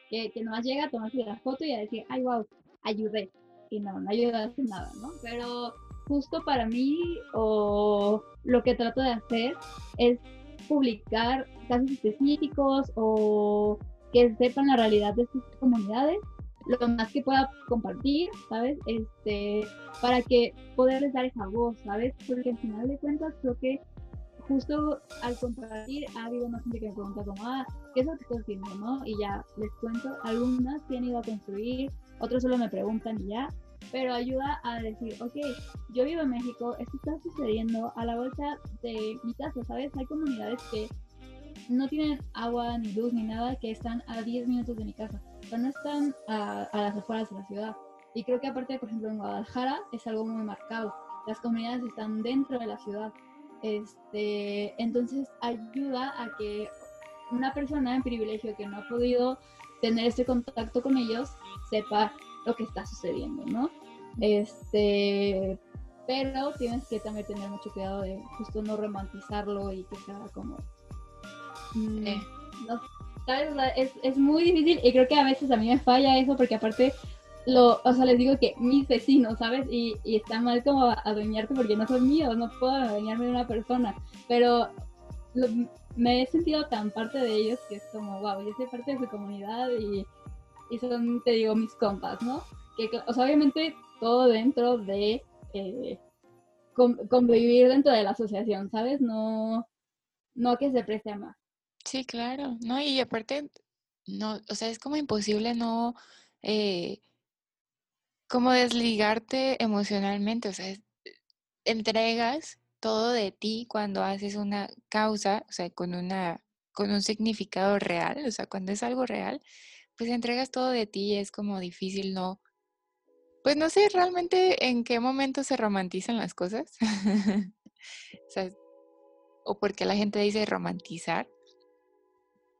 que, que nomás llega a tomarse la foto y a decir, ay, wow, ayudé. Y no, no ayudaste nada, ¿no? Pero justo para mí, o lo que trato de hacer es publicar casos específicos o que sepan la realidad de sus comunidades, lo más que pueda compartir, ¿sabes? Este, para que poderles dar esa voz, ¿sabes? Porque al final de cuentas creo que justo al compartir ha habido más gente que me pregunta como, ah, ¿qué es lo que estás haciendo, no? Y ya les cuento, algunas que han ido a construir, otros solo me preguntan y ya, pero ayuda a decir, ok, yo vivo en México, esto está sucediendo a la vuelta de mi casa, ¿sabes? Hay comunidades que no tienen agua, ni luz, ni nada, que están a 10 minutos de mi casa. O sea, no están a, las afueras de la ciudad. Y creo que aparte, por ejemplo, en Guadalajara es algo muy marcado. Las comunidades están dentro de la ciudad. Este, entonces ayuda a que una persona en privilegio que no ha podido tener ese contacto con ellos sepa lo que está sucediendo, ¿no? Este, pero tienes que también tener mucho cuidado de justo no romantizarlo y que sea como Mm, es, es, muy difícil y creo que a veces a mí me falla eso porque aparte, lo, o sea, les digo que mis vecinos, ¿sabes? Y, y está mal como adueñarte porque no son míos, no puedo adueñarme de una persona, pero me he sentido tan parte de ellos que es como, wow, yo soy parte de su comunidad y, y son, te digo, mis compas, ¿no? Que, o sea, obviamente todo dentro de eh, convivir dentro de la asociación, ¿sabes? No, no que se preste a más. Sí, claro, ¿no? Y aparte, no, o sea, es como imposible no, eh, como desligarte emocionalmente, o sea, entregas todo de ti cuando haces una causa, o sea, con una con un significado real, o sea, cuando es algo real, pues entregas todo de ti y es como difícil no pues no sé realmente en qué momento se romantizan las cosas. o o porque la gente dice romantizar,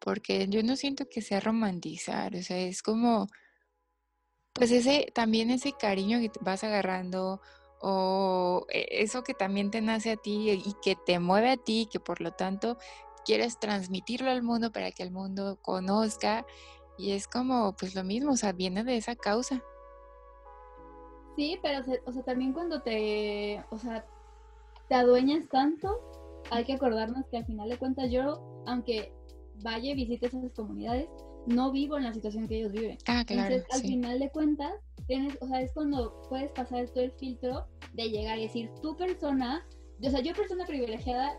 porque yo no siento que sea romantizar, o sea, es como pues ese también ese cariño que vas agarrando o e, eso que también te nace a ti y que te mueve a ti, que por lo tanto quieres transmitirlo al mundo para que el mundo conozca y es como pues lo mismo, o sea, viene de esa causa. Sí, pero o sea, también cuando te, o sea, te adueñas tanto, hay que acordarnos que al final de cuentas yo, aunque vaya y visite esas comunidades, no vivo en la situación que ellos viven. Ah, claro. Entonces, al final de cuentas, tienes, o sea, es cuando puedes pasar todo el filtro de llegar y decir, tu persona, o sea, yo persona privilegiada,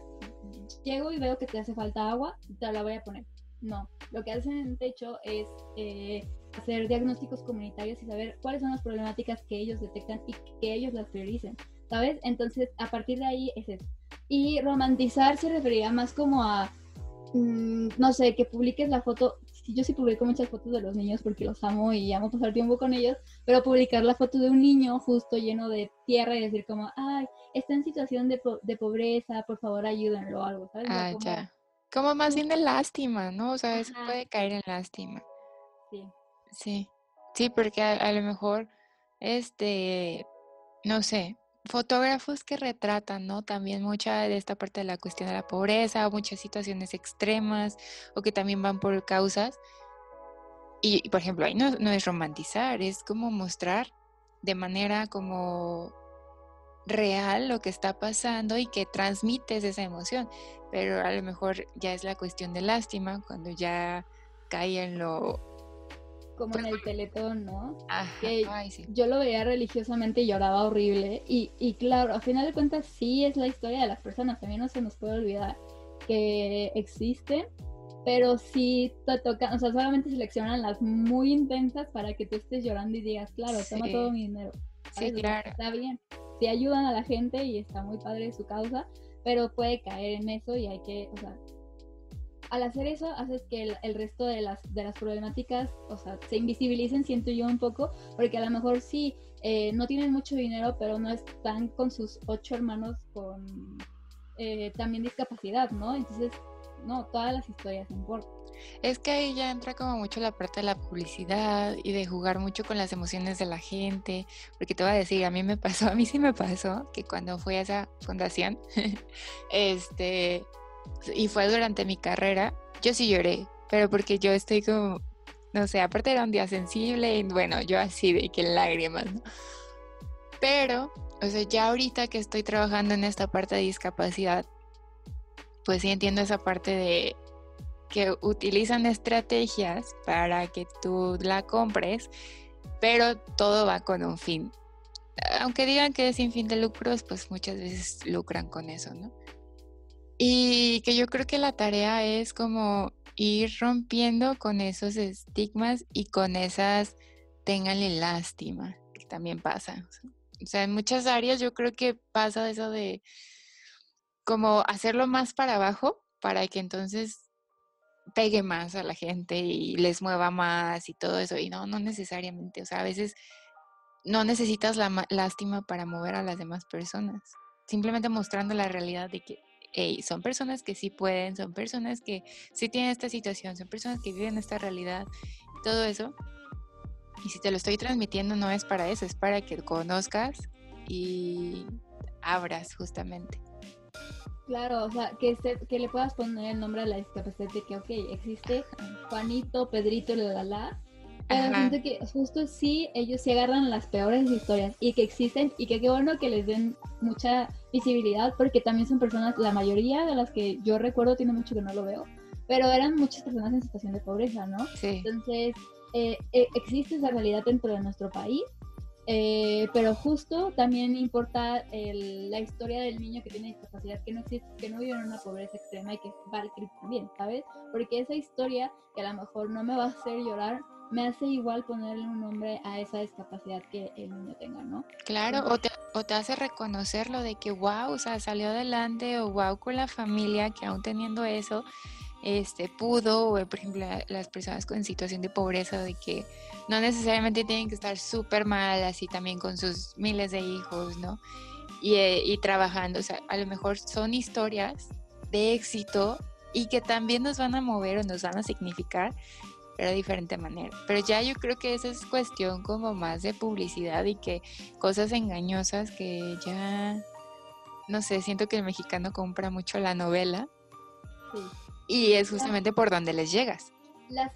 llego y veo que te hace falta agua, te la voy a poner. No, lo que hacen en techo es eh, hacer diagnósticos comunitarios y saber cuáles son las problemáticas que ellos detectan y que ellos las prioricen, ¿sabes? Entonces, a partir de ahí es eso. Y romantizar se refería más como a, mm, no sé, que publiques la foto yo sí publico muchas fotos de los niños porque los amo y amo pasar tiempo con ellos, pero publicar la foto de un niño justo lleno de tierra y decir como, ay, está en situación de, de pobreza, por favor ayúdenlo o algo, ¿sabes? Ah, como, ya. Como más bien de lástima, ¿no? O sea, eso puede caer en lástima. Sí. Sí. Sí, porque a lo mejor, este, no sé, fotógrafos que retratan, ¿no? También mucha de esta parte de la cuestión de la pobreza, muchas situaciones extremas o que también van por causas. Y, por ejemplo, ahí no, es romantizar, es como mostrar de manera como real lo que está pasando y que transmites esa emoción. Pero a lo mejor ya es la cuestión de lástima cuando ya cae en lo como en el teletón, ¿no? que Yo lo veía religiosamente y lloraba horrible. Y, y claro, a final de cuentas sí es la historia de las personas, también no se nos puede olvidar que existen, pero sí te toca, o sea, solamente seleccionan las muy intensas para que tú estés llorando y digas, claro, toma todo mi dinero. Sí, claro. Está bien. Sí ayudan a la gente y está muy padre su causa, pero puede caer en eso y hay que, o sea, al hacer eso haces que el, resto de las, de las problemáticas, o sea, se invisibilicen, siento yo un poco, porque a lo mejor sí, eh, no tienen mucho dinero, pero no están con sus ocho hermanos con eh, también discapacidad, ¿no? Entonces, no, todas las historias importan. Es que ahí ya entra como mucho la parte de la publicidad y de jugar mucho con las emociones de la gente, porque te voy a decir, a mí me pasó, a mí sí me pasó que cuando fui a esa fundación, este, y fue durante mi carrera, yo sí lloré, pero porque yo estoy como, no sé, aparte era un día sensible y bueno, yo así de que lágrimas, ¿no? Pero, o sea, ya ahorita que estoy trabajando en esta parte de discapacidad, pues sí entiendo esa parte de que utilizan estrategias para que tú la compres, pero todo va con un fin. Aunque digan que es sin fin de lucros, pues muchas veces lucran con eso, ¿no? Y que yo creo que la tarea es como ir rompiendo con esos estigmas y con esas ténganle lástima, que también pasa. O sea, en muchas áreas yo creo que pasa eso de como hacerlo más para abajo para que entonces pegue más a la gente y les mueva más y todo eso. Y no, no necesariamente. O sea, a veces no necesitas la lástima para mover a las demás personas. Simplemente mostrando la realidad de que son personas que sí pueden, son personas que sí tienen esta situación, son personas que viven esta realidad, todo eso. Y si te lo estoy transmitiendo no es para eso, es para que conozcas y abras justamente. Claro, o sea, que, que le puedas poner el nombre a la discapacidad de que, ok, existe Juanito, Pedrito, la, la, la, pero siento que justo sí, ellos se agarran las peores historias y que existen y que qué bueno que les den mucha visibilidad porque también son personas, la mayoría de las que yo recuerdo, tiene mucho que no lo veo, pero eran muchas personas en situación de pobreza, ¿no? Sí. Entonces, eh, eh, existe esa realidad dentro de nuestro país, eh, pero justo también importa la historia del niño que tiene discapacidad, que no existe, que no vive en una pobreza extrema y que va al también, ¿sabes? Porque esa historia que a lo mejor no me va a hacer llorar, me hace igual ponerle un nombre a esa discapacidad que el niño tenga, ¿no? Claro, o te, o te hace reconocerlo de que, wow, o sea, salió adelante, o wow, con la familia, que aún teniendo eso, este, pudo, o por ejemplo, las personas con situación de pobreza, de que no necesariamente tienen que estar súper mal, así también con sus miles de hijos, ¿no? Y, eh, y trabajando, o sea, a lo mejor son historias de éxito y que también nos van a mover o nos van a significar, pero de diferente manera. Pero ya yo creo que esa es cuestión como más de publicidad y que cosas engañosas que ya, no sé, siento que el mexicano compra mucho la novela. Sí. Y es justamente por donde les llegas. La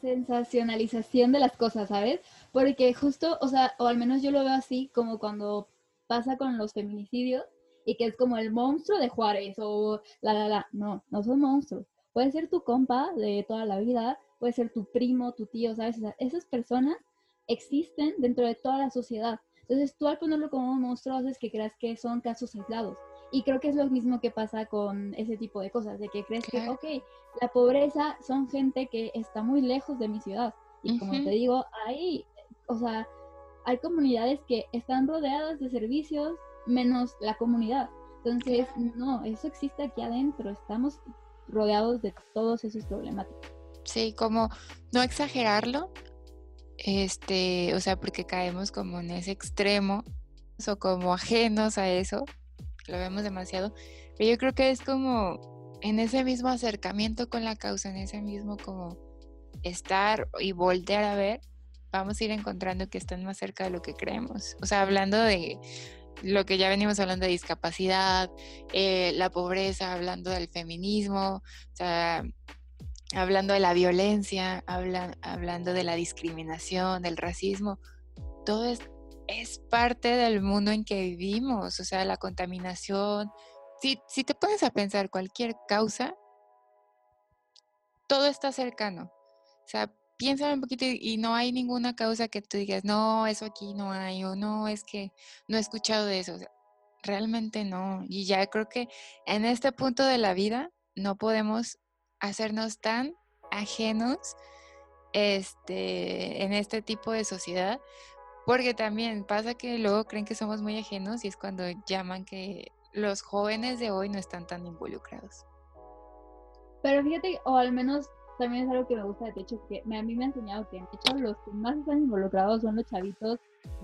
sensacionalización de las cosas, ¿sabes? Porque justo, o sea, o al menos yo lo veo así, como cuando pasa con los feminicidios y que es como el monstruo de Juárez o la, la, la. No, no son monstruos. Puede ser tu compa de toda la vida, puede ser tu primo, tu tío, ¿sabes? O sea, esas personas existen dentro de toda la sociedad. Entonces tú al ponerlo como un monstruo haces que creas que son casos aislados. Y creo que es lo mismo que pasa con ese tipo de cosas, de que crees que, ok, la pobreza son gente que está muy lejos de mi ciudad. Y como te digo, hay, o sea, hay comunidades que están rodeadas de servicios menos la comunidad. Entonces, no, eso existe aquí adentro, estamos rodeados de todos esos problemáticos. Sí, como no exagerarlo, este, o sea, porque caemos como en ese extremo o como ajenos a eso, lo vemos demasiado, pero yo creo que es como en ese mismo acercamiento con la causa, en ese mismo como estar y voltear a ver, vamos a ir encontrando que están más cerca de lo que creemos. O sea, hablando de lo que ya venimos hablando de discapacidad, eh, la pobreza, hablando del feminismo, o sea, hablando de la violencia, hablando de la discriminación, del racismo, todo es es parte del mundo en que vivimos, o sea, la contaminación. Si, si te pones a pensar cualquier causa, todo está cercano. O sea, piensa un poquito y, no hay ninguna causa que tú digas, no, eso aquí no hay, o no, es que no he escuchado de eso. realmente no. Y ya creo que en este punto de la vida no podemos hacernos tan ajenos este, en este tipo de sociedad, porque también pasa que luego creen que somos muy ajenos y es cuando llaman que los jóvenes de hoy no están tan involucrados. Pero fíjate, o al menos también es algo que me gusta de hecho, que a mí me ha enseñado que de hecho los que más están involucrados son los chavitos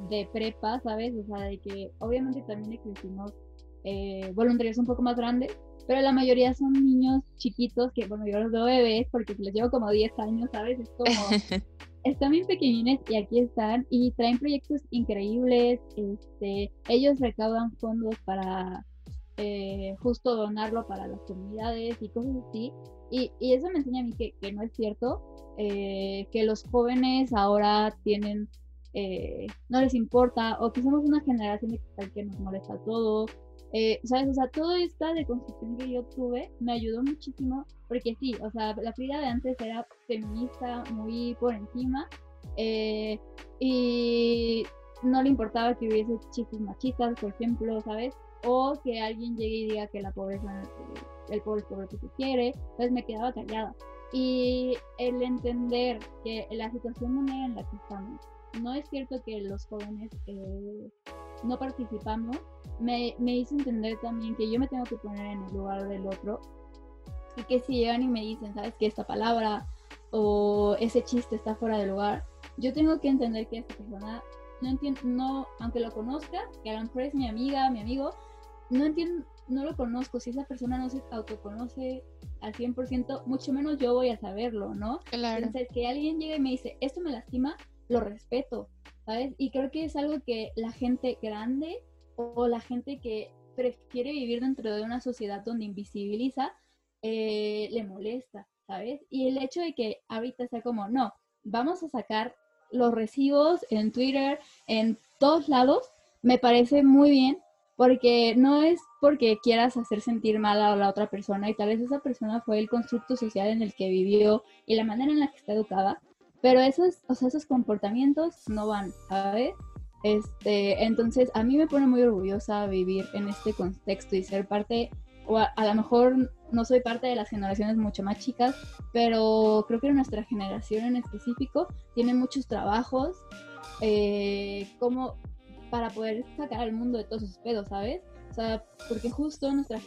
de prepa, ¿sabes? O sea, de que obviamente también existimos eh, voluntarios un poco más grandes, pero la mayoría son niños chiquitos que, bueno, yo los veo bebés porque les llevo como 10 años, ¿sabes? Es como están bien pequeñines y aquí están y traen proyectos increíbles. Este, ellos recaudan fondos para eh, justo donarlo para las comunidades y cosas así. Y, y eso me enseña a mí que, que no es cierto, eh, que los jóvenes ahora tienen, eh, no les importa, o que somos una generación de cristal que nos molesta todo, eh, ¿Sabes? O sea, toda esta deconstrucción que yo tuve me ayudó muchísimo, porque sí, o sea, la Frida de antes era feminista, muy por encima, eh, y no le importaba que hubiese chistes machistas, por ejemplo, ¿sabes? O que alguien llegue y diga que la pobreza, el pobre es pobre porque quiere, entonces me quedaba callada. Y el entender que la situación en la que estamos, no es cierto que los jóvenes eh, no participamos, me, me hizo entender también que yo me tengo que poner en el lugar del otro. Y que si llegan y me dicen, sabes que esta palabra o ese chiste está fuera de lugar, yo tengo que entender que esta persona no entiende, no, aunque lo conozca, que a lo mejor es mi amiga, mi amigo, no entiendo, no lo conozco, si esa persona no se autoconoce al 100%, mucho menos yo voy a saberlo, ¿no? Entonces, que alguien llegue y me dice, esto me lastima, lo respeto, ¿sabes? Y creo que es algo que la gente grande o la gente que prefiere vivir dentro de una sociedad donde invisibiliza, eh, le molesta, ¿sabes? Y el hecho de que ahorita sea como, no, vamos a sacar los recibos en Twitter, en todos lados, me parece muy bien, porque no es porque quieras hacer sentir mal a la otra persona y tal vez esa persona fue el constructo social en el que vivió y la manera en la que está educada, pero esos, o sea, esos comportamientos no van, ¿sabes? Este, entonces, a mí me pone muy orgullosa vivir en este contexto y ser parte o a, lo mejor no soy parte de las generaciones mucho más chicas, pero creo que nuestra generación en específico tiene muchos trabajos eh, como para poder sacar al mundo de todos sus pedos, ¿sabes? O sea, porque justo nuestra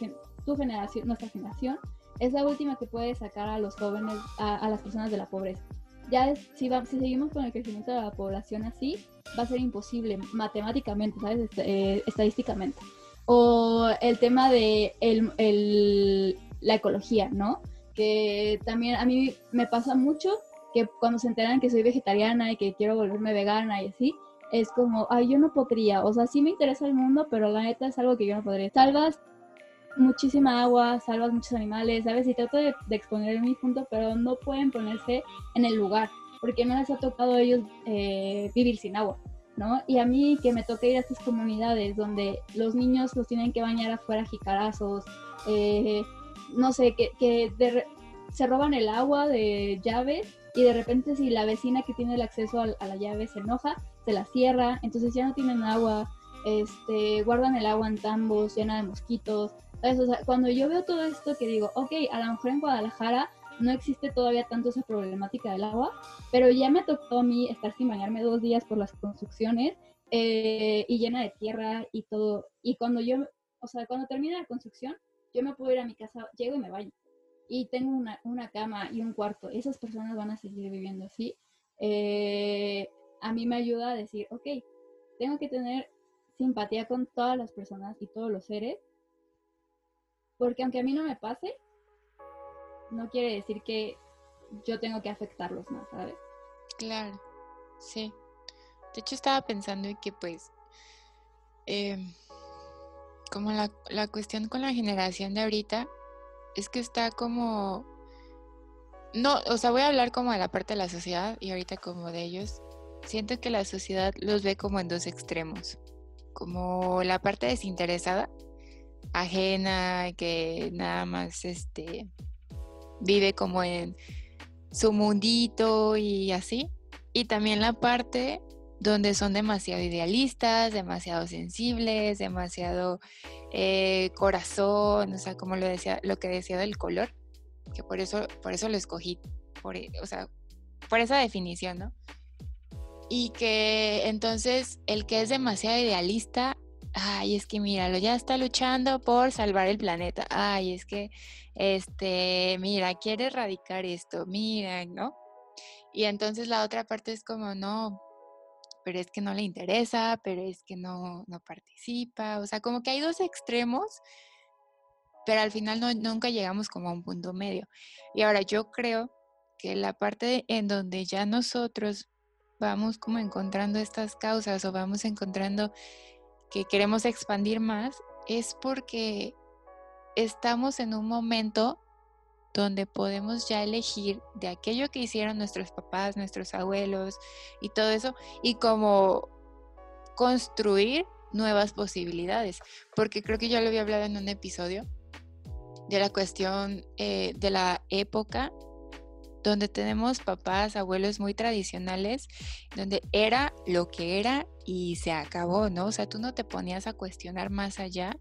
tu generación, nuestra generación es la última que puede sacar a los jóvenes, a, las personas de la pobreza. Ya es, si, si seguimos con el crecimiento de la población así, va a ser imposible matemáticamente, ¿sabes? Este, eh, estadísticamente. O el tema de el, la ecología, ¿no? Que también a mí me pasa mucho que cuando se enteran que soy vegetariana y que quiero volverme vegana y así, es como, ay, yo no podría, o sea, sí me interesa el mundo, pero la neta es algo que yo no podría. Salvas muchísima agua, salvas muchos animales, ¿sabes? Y trato de, exponer mi punto, pero no pueden ponerse en el lugar, porque no les ha tocado a ellos eh, vivir sin agua, ¿no? Y a mí que me toca ir a estas comunidades donde los niños los tienen que bañar afuera jicarazos, eh, no sé, que, se roban el agua de llaves y de repente si la vecina que tiene el acceso a, la llave se enoja, se la cierra, entonces ya no tienen agua, este, guardan el agua en tambos llena de mosquitos. Cuando yo veo todo esto que digo, ok, a lo mejor en Guadalajara no existe todavía tanto esa problemática del agua, pero ya me tocó a mí estar sin bañarme dos días por las construcciones eh, y llena de tierra y todo. Y cuando yo, o sea, cuando termina la construcción, yo me puedo ir a mi casa, llego y me baño. Y tengo una, una cama y un cuarto. Esas personas van a seguir viviendo así. Eh, a mí me ayuda a decir, ok, tengo que tener simpatía con todas las personas y todos los seres, porque aunque a mí no me pase, no quiere decir que yo tengo que afectarlos más, ¿sabes? Claro, sí. De hecho estaba pensando en que pues, em, como la, la cuestión con la generación de ahorita, es que está como... No, o sea, voy a hablar como de la parte de la sociedad y ahorita como de ellos. Siento que la sociedad los ve como en dos extremos. Como la parte desinteresada, ajena, que nada más este vive como en su mundito y así. Y también la parte donde son demasiado idealistas, demasiado sensibles, demasiado eh, corazón, o sea, como lo decía, lo que decía del color, que por eso, por eso lo escogí, por, e, o sea, por esa definición, ¿no? Y que entonces el que es demasiado idealista, ay, es que míralo, ya está luchando por salvar el planeta, ay, es que, este, mira, quiere erradicar esto, mira, ¿no? Y entonces la otra parte es como, no, pero es que no le interesa, pero es que no, no participa. O sea, como que hay dos extremos, pero al final no, nunca llegamos como a un punto medio. Y ahora yo creo que la parte en donde ya nosotros vamos como encontrando estas causas o vamos encontrando que queremos expandir más es porque estamos en un momento donde podemos ya elegir de aquello que hicieron nuestros papás, nuestros abuelos y todo eso, y como construir nuevas posibilidades, porque creo que yo lo había hablado en un episodio de la cuestión eh, de la época donde tenemos papás, abuelos muy tradicionales, donde era lo que era y se acabó, ¿no? O sea, tú no te ponías a cuestionar más allá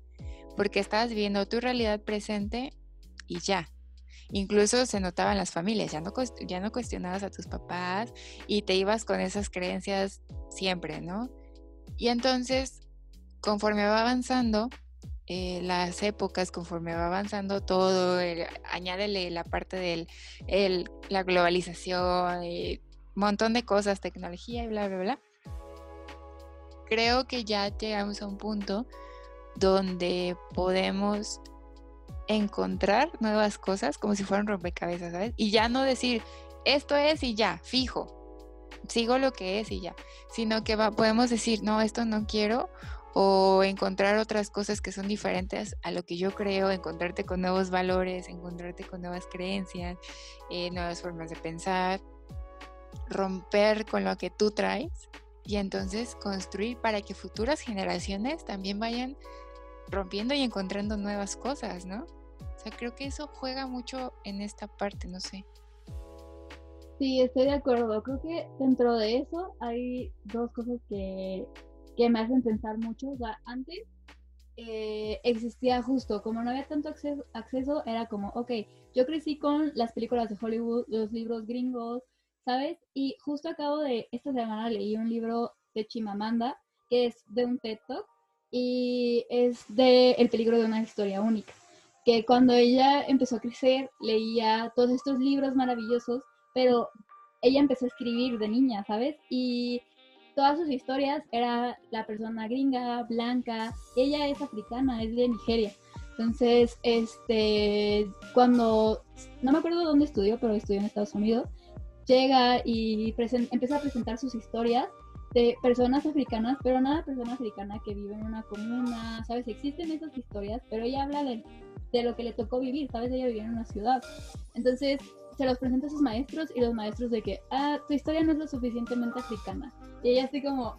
porque estabas viendo tu realidad presente y ya, Incluso se notaba en las familias, ya no, ya no cuestionabas a tus papás y te ibas con esas creencias siempre, ¿no? Y entonces, conforme va avanzando, eh, las épocas, conforme va avanzando todo, añádele la parte de la globalización, un montón de cosas, tecnología y bla, bla, bla. Creo que ya llegamos a un punto donde podemos encontrar nuevas cosas como si fueran rompecabezas, ¿sabes? Y ya no decir, esto es y ya, fijo, sigo lo que es y ya, sino que podemos decir, no, esto no quiero, o encontrar otras cosas que son diferentes a lo que yo creo, encontrarte con nuevos valores, encontrarte con nuevas creencias, eh, nuevas formas de pensar, romper con lo que tú traes y entonces construir para que futuras generaciones también vayan rompiendo y encontrando nuevas cosas, ¿no? O sea, creo que eso juega mucho en esta parte, no sé. Sí, estoy de acuerdo. Creo que dentro de eso hay dos cosas que, me hacen pensar mucho. Antes eh, existía justo, como no había tanto acceso, acceso, era como, ok, yo crecí con las películas de Hollywood, los libros gringos, ¿sabes? Y justo acabo de, esta semana leí un libro de Chimamanda, que es de un TED Talk, y es de El peligro de una historia única, que cuando ella empezó a crecer, leía todos estos libros maravillosos, pero ella empezó a escribir de niña, ¿sabes? Y todas sus historias era la persona gringa, blanca, ella es africana, es de Nigeria. Entonces, este, cuando, no me acuerdo dónde estudió, pero estudió en Estados Unidos, llega y empieza a presentar sus historias de personas africanas, pero nada persona africana que vive en una comuna, ¿sabes? Existen esas historias, pero ella habla de, de lo que le tocó vivir, ¿sabes? Ella vivía en una ciudad. Entonces, se los presenta a sus maestros y los maestros de que, ah, tu historia no es lo suficientemente africana. Y ella así como,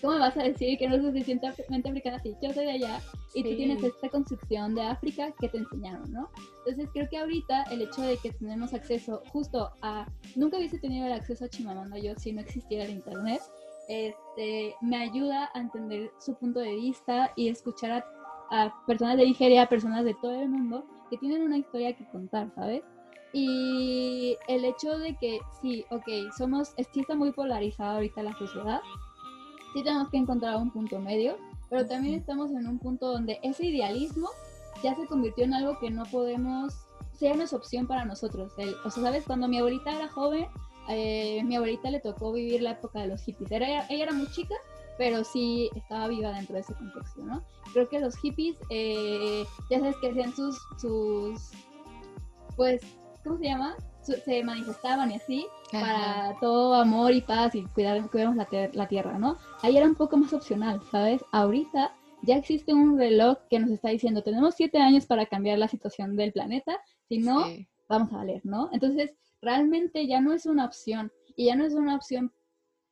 ¿cómo me vas a decir que no es suficientemente africana si yo soy de allá y tú tienes esta construcción de África que te enseñaron, ¿no? Entonces creo que ahorita el hecho de que tenemos acceso justo a, nunca hubiese tenido el acceso a Chimamanda yo si no existiera el internet, este, me ayuda a entender su punto de vista y escuchar a, a personas de Nigeria, personas de todo el mundo que tienen una historia que contar, ¿sabes? Y el hecho de que sí, ok, somos, sí está muy polarizada ahorita la sociedad, sí tenemos que encontrar un punto medio, pero también estamos en un punto donde ese idealismo ya se convirtió en algo que no podemos, sea no es opción para nosotros. o sea, ¿sabes? Cuando mi abuelita era joven, eh, mi abuelita le tocó vivir la época de los hippies. Era, ella era muy chica, pero sí estaba viva dentro de ese contexto, ¿no? Creo que los hippies, eh, ya sabes que hacían sus, sus, pues, ¿cómo se llama? Se manifestaban y así para todo amor y paz y cuidar, cuidamos la, la tierra, ¿no? Ahí era un poco más opcional, ¿sabes? Ahorita ya existe un reloj que nos está diciendo, tenemos siete años para cambiar la situación del planeta, si no, vamos a valer, ¿no? Entonces, realmente ya no es una opción y ya no es una opción,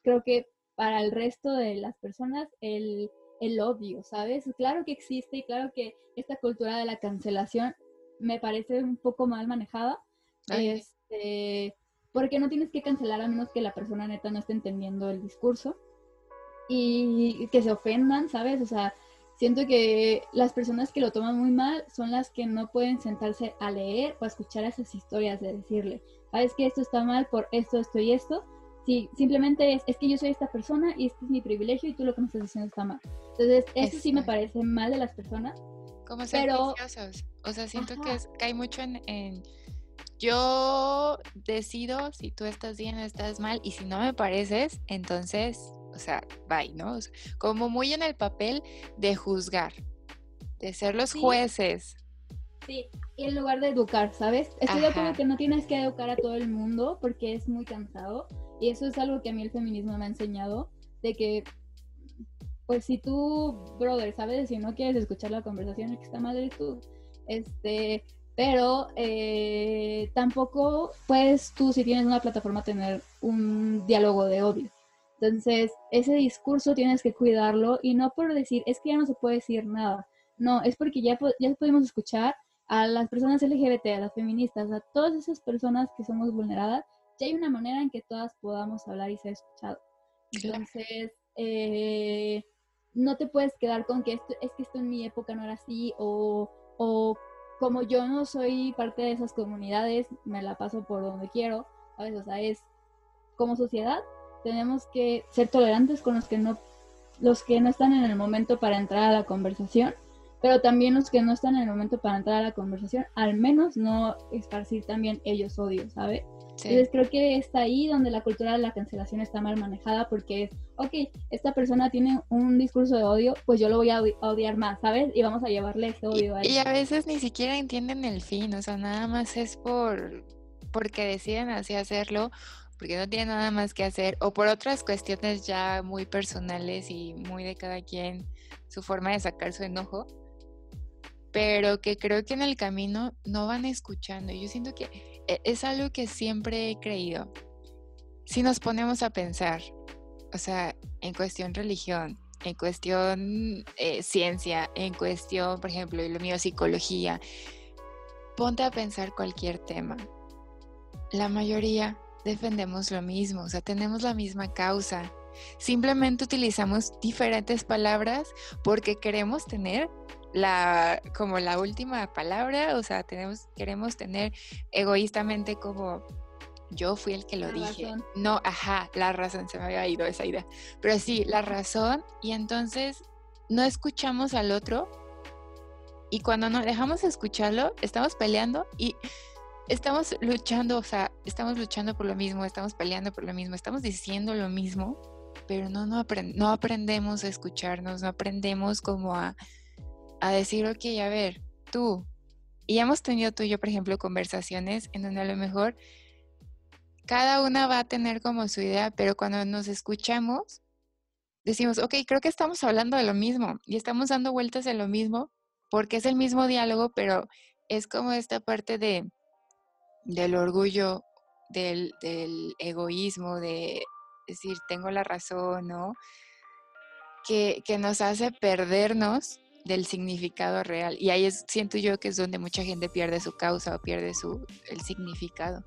creo que para el resto de las personas, el, el odio, ¿sabes? Claro que existe y claro que esta cultura de la cancelación me parece un poco mal manejada, este, porque no tienes que cancelar a menos que la persona neta no esté entendiendo el discurso y que se ofendan, ¿sabes? O sea, siento que las personas que lo toman muy mal son las que no pueden sentarse a leer o a escuchar esas historias de decirle, sabes que esto está mal por esto, esto y esto. Sí, simplemente es, es que yo soy esta persona y este es mi privilegio y tú lo que me estás diciendo está mal. Entonces, eso sí me parece mal de las personas. Como ser pero... O sea, siento que cae mucho en yo decido si tú estás bien o estás mal y si no me pareces, entonces, o sea, bye, ¿no? como muy en el papel de juzgar, de ser los jueces. Sí, y en lugar de educar, ¿sabes? Estoy de acuerdo que no tienes que educar a todo el mundo porque es muy cansado y eso es algo que a mí el feminismo me ha enseñado, de que pues si tú, brother, sabes, si no quieres escuchar la conversación, el que está mal eres tú. Este, pero eh, tampoco puedes tú, si tienes una plataforma, tener un diálogo de odio. Entonces, ese discurso tienes que cuidarlo y no por decir, es que ya no se puede decir nada. No, es porque ya, ya podemos escuchar a las personas LGBT, a las feministas, a todas esas personas que somos vulneradas, ya hay una manera en que todas podamos hablar y ser escuchados. Entonces, eh, no te puedes quedar con que esto, es que esto en mi época no era así o, o como yo no soy parte de esas comunidades, me la paso por donde quiero, ¿sabes? O sea, es como sociedad tenemos que ser tolerantes con los que no los que no están en el momento para entrar a la conversación, pero también los que no están en el momento para entrar a la conversación, al menos no esparcir también ellos odio, ¿sabes? Entonces creo que está ahí donde la cultura de la cancelación está mal manejada porque es, ok, esta persona tiene un discurso de odio, pues yo lo voy a odiar más, ¿sabes? Y vamos a llevarle ese odio a él. Y a veces ni siquiera entienden el fin, o sea, nada más es por porque deciden así hacerlo, porque no tienen nada más que hacer, o por otras cuestiones ya muy personales y muy de cada quien, su forma de sacar su enojo pero que creo que en el camino no van escuchando. Yo siento que e, es algo que siempre he creído. Si nos ponemos a pensar, o sea, en cuestión religión, en cuestión eh, ciencia, en cuestión, por ejemplo, lo mío, psicología, ponte a pensar cualquier tema. La mayoría defendemos lo mismo, o sea, tenemos la misma causa, Simplemente utilizamos diferentes palabras porque queremos tener la como la última palabra, o sea, tenemos queremos tener egoístamente como yo fui el que lo dije. No, ajá, la razón, se me había ido esa idea. Pero sí, la razón y entonces no escuchamos al otro y cuando no dejamos de escucharlo, estamos peleando y estamos luchando, o sea, estamos luchando por lo mismo, estamos peleando por lo mismo, estamos diciendo lo mismo, pero no, no, no aprendemos a escucharnos, no aprendemos como a, a decir, ok, a ver, tú. Y hemos tenido tú y yo, por ejemplo, conversaciones en donde a lo mejor cada una va a tener como su idea, pero cuando nos escuchamos, decimos, ok, creo que estamos hablando de lo mismo y estamos dando vueltas de lo mismo porque es el mismo diálogo, pero es como esta parte de, del orgullo, del, egoísmo, de decir, tengo la razón, ¿no? Que, que, nos hace perdernos del significado real. Y ahí es, siento yo que es donde mucha gente pierde su causa o pierde su, el significado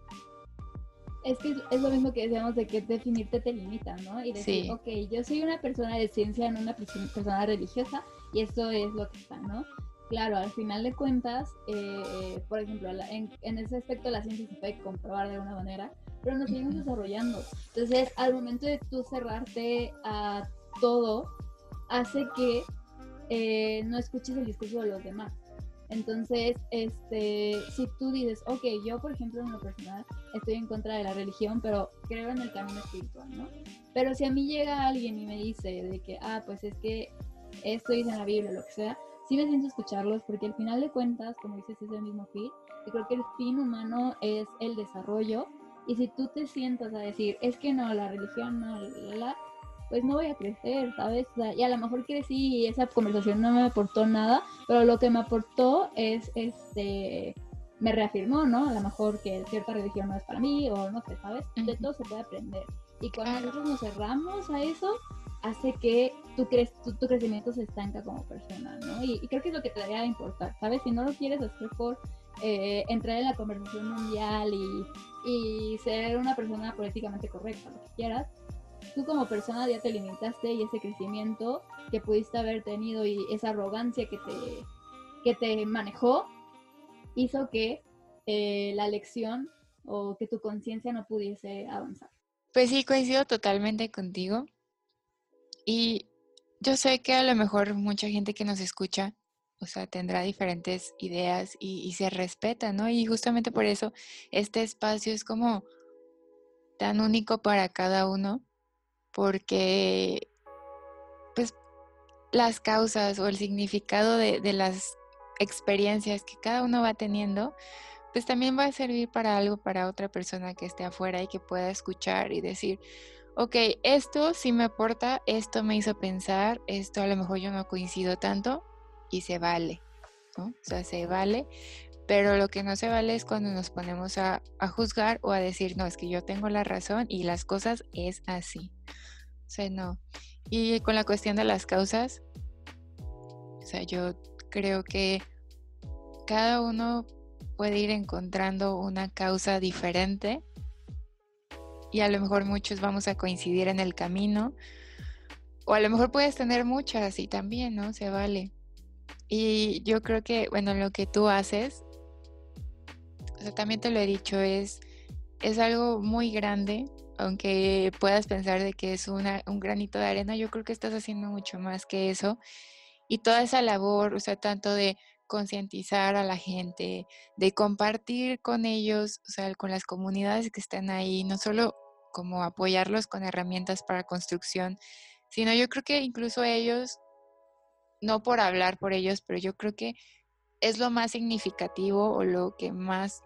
es que es lo mismo que decíamos de que definirte te limita, ¿no? Y decir, ok, yo soy una persona de ciencia, no una persona religiosa, y esto es lo que está, ¿no? Claro, al final de cuentas, eh, por ejemplo, en, en, ese aspecto la ciencia se puede comprobar de alguna manera, pero nos seguimos desarrollando. Entonces, al momento de tú cerrarte a todo, hace que eh, no escuches el discurso de los demás. Entonces, este, si tú dices, ok, yo por ejemplo en lo personal estoy en contra de la religión, pero creo en el camino espiritual, ¿no? Pero si a mí llega alguien y me dice de que, ah, pues es que esto dice en la Biblia, lo que sea, sí me siento escucharlos porque al final de cuentas, como dices, es el mismo fin. Y creo que el fin humano es el desarrollo. Y si tú te sientas a decir, es que no, la religión no, la, la pues no voy a crecer, ¿sabes? y a lo mejor crecí y esa conversación no me aportó nada, pero lo que me aportó es, este, me reafirmó, ¿no? A lo mejor que cierta religión no es para mí o no sé, ¿sabes? De todo se puede aprender. Y cuando nosotros nos cerramos a eso, hace que tu, cre tu, crecimiento se estanca como persona, ¿no? Y, creo que es lo que te debería importar, ¿sabes? Si no lo quieres hacer por eh, entrar en la conversación mundial y, y ser una persona políticamente correcta, lo que quieras, tú como persona ya te limitaste y ese crecimiento que pudiste haber tenido y esa arrogancia que te, que te manejó hizo que eh, la lección o que tu conciencia no pudiese avanzar. Pues sí, coincido totalmente contigo. Y yo sé que a lo mejor mucha gente que nos escucha, o sea, tendrá diferentes ideas y, y se respeta, ¿no? Y justamente por eso este espacio es como tan único para cada uno porque pues las causas o el significado de, las experiencias que cada uno va teniendo, pues también va a servir para algo para otra persona que esté afuera y que pueda escuchar y decir, ok, esto sí me aporta, esto me hizo pensar, esto a lo mejor yo no coincido tanto y se vale, ¿no? O sea, se vale, pero lo que no se vale es cuando nos ponemos a, a juzgar o a decir, no, es que yo tengo la razón y las cosas es así. Sea, no. Y con la cuestión de las causas, o sea, yo creo que cada uno puede ir encontrando una causa diferente y a lo mejor muchos vamos a coincidir en el camino o a lo mejor puedes tener muchas y también, ¿no? Se vale. Y yo creo que, bueno, lo que tú haces, o sea, también te lo he dicho, es, es algo muy grande aunque puedas pensar de que es un granito de arena, yo creo que estás haciendo mucho más que eso. Y toda esa labor, o sea, tanto de concientizar a la gente, de compartir con ellos, o sea, con las comunidades que están ahí, no solo como apoyarlos con herramientas para construcción, sino yo creo que incluso ellos, no por hablar por ellos, pero yo creo que es lo más significativo o lo que más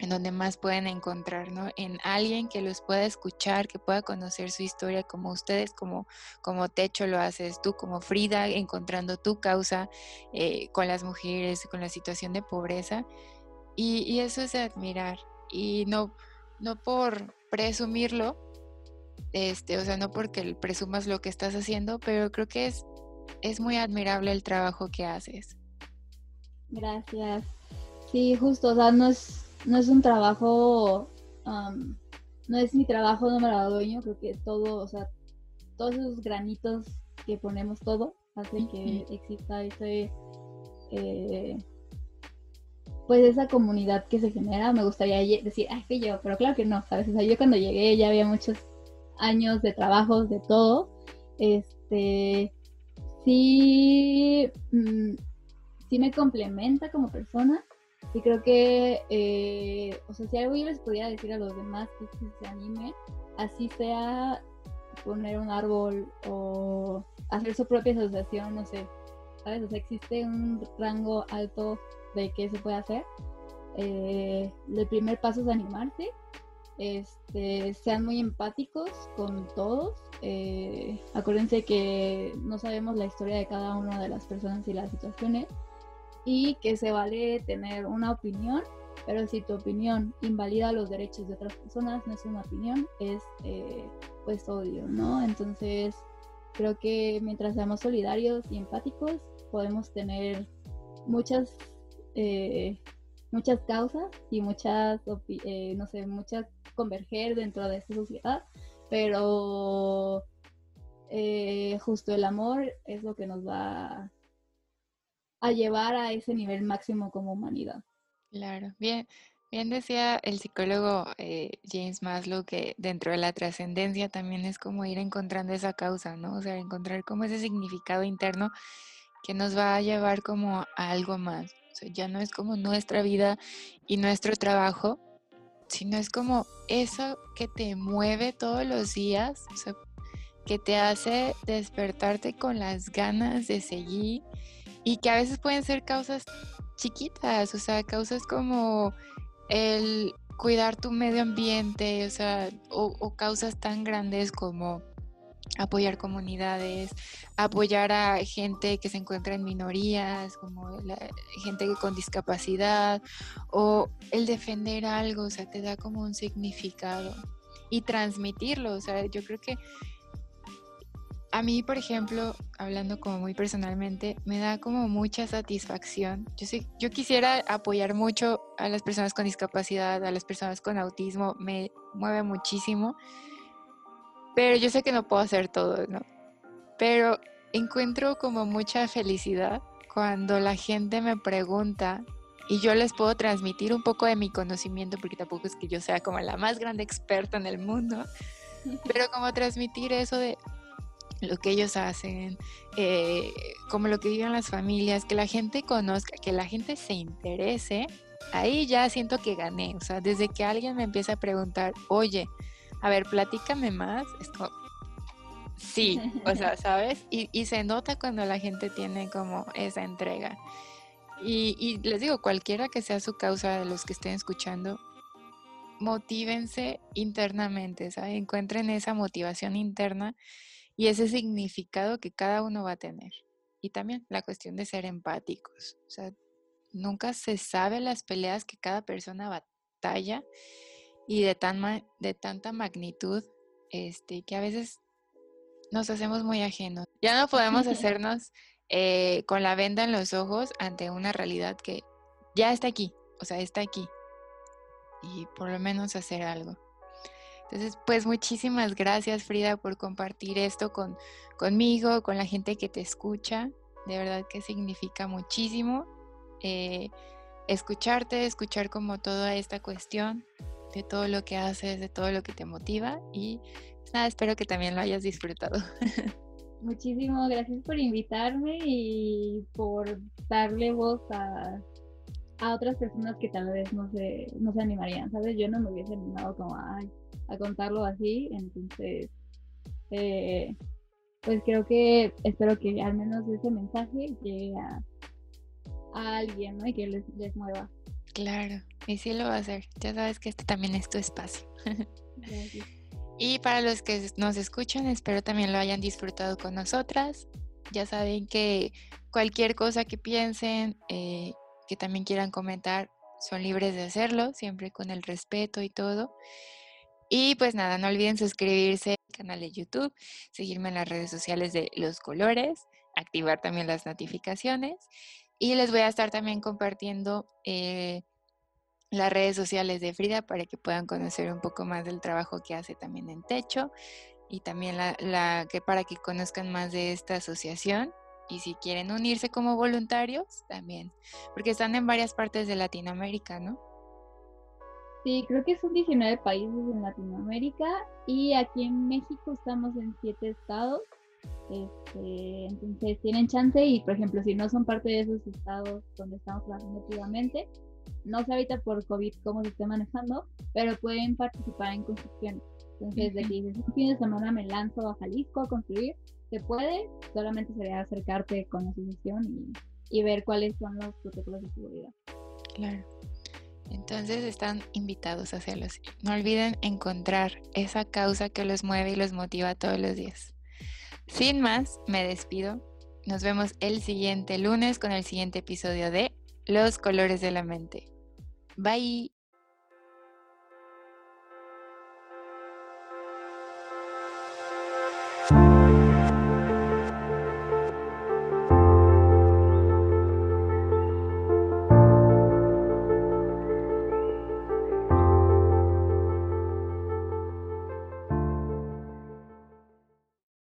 en donde más pueden encontrar, ¿no? En alguien que los pueda escuchar, que pueda conocer su historia como ustedes, como, como Techo lo haces tú, como Frida, encontrando tu causa eh, con las mujeres, con la situación de pobreza. Y, eso es admirar. Y no, no por presumirlo, este, o sea, no porque presumas lo que estás haciendo, pero creo que es, es muy admirable el trabajo que haces. Gracias. Sí, justo, o sea, no no es un trabajo, no es mi trabajo número dueño, creo que todo, o sea, todos esos granitos que ponemos todo hace que exista ese eh, pues esa comunidad que se genera, me gustaría decir, ay, que yo, pero claro que no, ¿sabes? O sea, yo cuando llegué ya había muchos años de trabajos, de todo, este, sí, mm, sí me complementa como persona y creo que, eh, o sea, si algo yo les podría decir a los demás que, se anime, así sea poner un árbol o hacer su propia asociación, no sé, ¿sabes? O sea, existe un rango alto de qué se puede hacer. Eh, el primer paso es animarse, este, sean muy empáticos con todos. Eh, acuérdense que no sabemos la historia de cada una de las personas y las situaciones y que se vale tener una opinión, pero si tu opinión invalida los derechos de otras personas, no es una opinión, es eh, pues odio, ¿no? Entonces creo que mientras seamos solidarios y empáticos, podemos tener muchas eh, muchas causas y muchas, eh, no sé, muchas converger dentro de esta sociedad, pero eh, justo el amor es lo que nos va a llevar a ese nivel máximo como humanidad. Claro, bien, bien decía el psicólogo James Maslow que dentro de la trascendencia también es como ir encontrando esa causa, ¿no? O sea, encontrar como ese significado interno que nos va a llevar como a algo más ya no es como nuestra vida y nuestro trabajo, sino es como eso que te mueve todos los días, que te hace despertarte con las ganas de seguir y que a veces pueden ser causas chiquitas, o sea, causas como el cuidar tu medio ambiente, o sea, o causas tan grandes como apoyar comunidades, apoyar a gente que se encuentra en minorías, como la gente con discapacidad, o el defender algo, o sea, te da como un significado y transmitirlo, o sea, yo creo que a mí, por ejemplo, hablando como muy personalmente, me da como mucha satisfacción. Yo sé, yo quisiera apoyar mucho a las personas con discapacidad, a las personas con autismo, me mueve muchísimo pero yo sé que no puedo hacer todo, ¿no? Pero encuentro como mucha felicidad cuando la gente me pregunta y yo les puedo transmitir un poco de mi conocimiento, porque tampoco es que yo sea como la más grande experta en el mundo, pero como transmitir eso de lo que ellos hacen, eh, como lo que viven las familias, que la gente conozca, que la gente se interese, ahí ya siento que gané. O sea, desde que alguien me empieza a preguntar, oye, a ver, platícame más. Es como, sí, o sea, ¿sabes? Y, se nota cuando la gente tiene como esa entrega. Y, les digo, cualquiera que sea su causa de los que estén escuchando, motívense internamente, ¿sabes? Encuentren esa motivación interna y ese significado que cada uno va a tener. Y también la cuestión de ser empáticos. O sea, nunca se sabe las peleas que cada persona batalla y de, tan de tanta magnitud este, que a veces nos hacemos muy ajenos. Ya no podemos hacernos eh, con la venda en los ojos ante una realidad que ya está aquí, o sea, está aquí. Y por lo menos hacer algo. Entonces, pues muchísimas gracias Frida por compartir esto con, conmigo, con la gente que te escucha. De verdad que significa muchísimo eh, escucharte, escuchar como toda esta cuestión de todo lo que haces, de todo lo que te motiva y pues nada, espero que también lo hayas disfrutado. Muchísimas gracias por invitarme y por darle voz a, a otras personas que tal vez no se, no se animarían, ¿sabes? Yo no me hubiese animado como a, a contarlo así, entonces, eh, pues creo que espero que al menos ese mensaje llegue a, a alguien, ¿no? Y que les, les mueva. Claro, y sí lo va a hacer. Ya sabes que este también es tu espacio. y para los que nos escuchan, espero también lo hayan disfrutado con nosotras. Ya saben que cualquier cosa que piensen, eh, que también quieran comentar, son libres de hacerlo, siempre con el respeto y todo. Y pues nada, no olviden suscribirse al canal de YouTube, seguirme en las redes sociales de Los Colores, activar también las notificaciones y les voy a estar también compartiendo eh, las redes sociales de Frida para que puedan conocer un poco más del trabajo que hace también en Techo. y también la, la, que para que conozcan más de esta asociación y si quieren unirse como voluntarios también, porque están en varias partes de Latinoamérica, ¿no? Sí, creo que son 19 países en Latinoamérica y aquí en México estamos en 7 estados. Este, entonces tienen chance y, por ejemplo, si no son parte de esos estados donde estamos trabajando activamente, no sé ahorita por COVID cómo se esté manejando, pero pueden participar en construcción. Entonces, de que dices, un fin de semana me lanzo a Jalisco a construir, se puede, solamente sería acercarte con la asociación y, y ver cuáles son los protocolos de seguridad. Claro. Entonces están invitados a hacerlos. No olviden encontrar esa causa que los mueve y los motiva todos los días. Sin más, me despido. Nos vemos el siguiente lunes con el siguiente episodio de Los colores de la mente. Bye.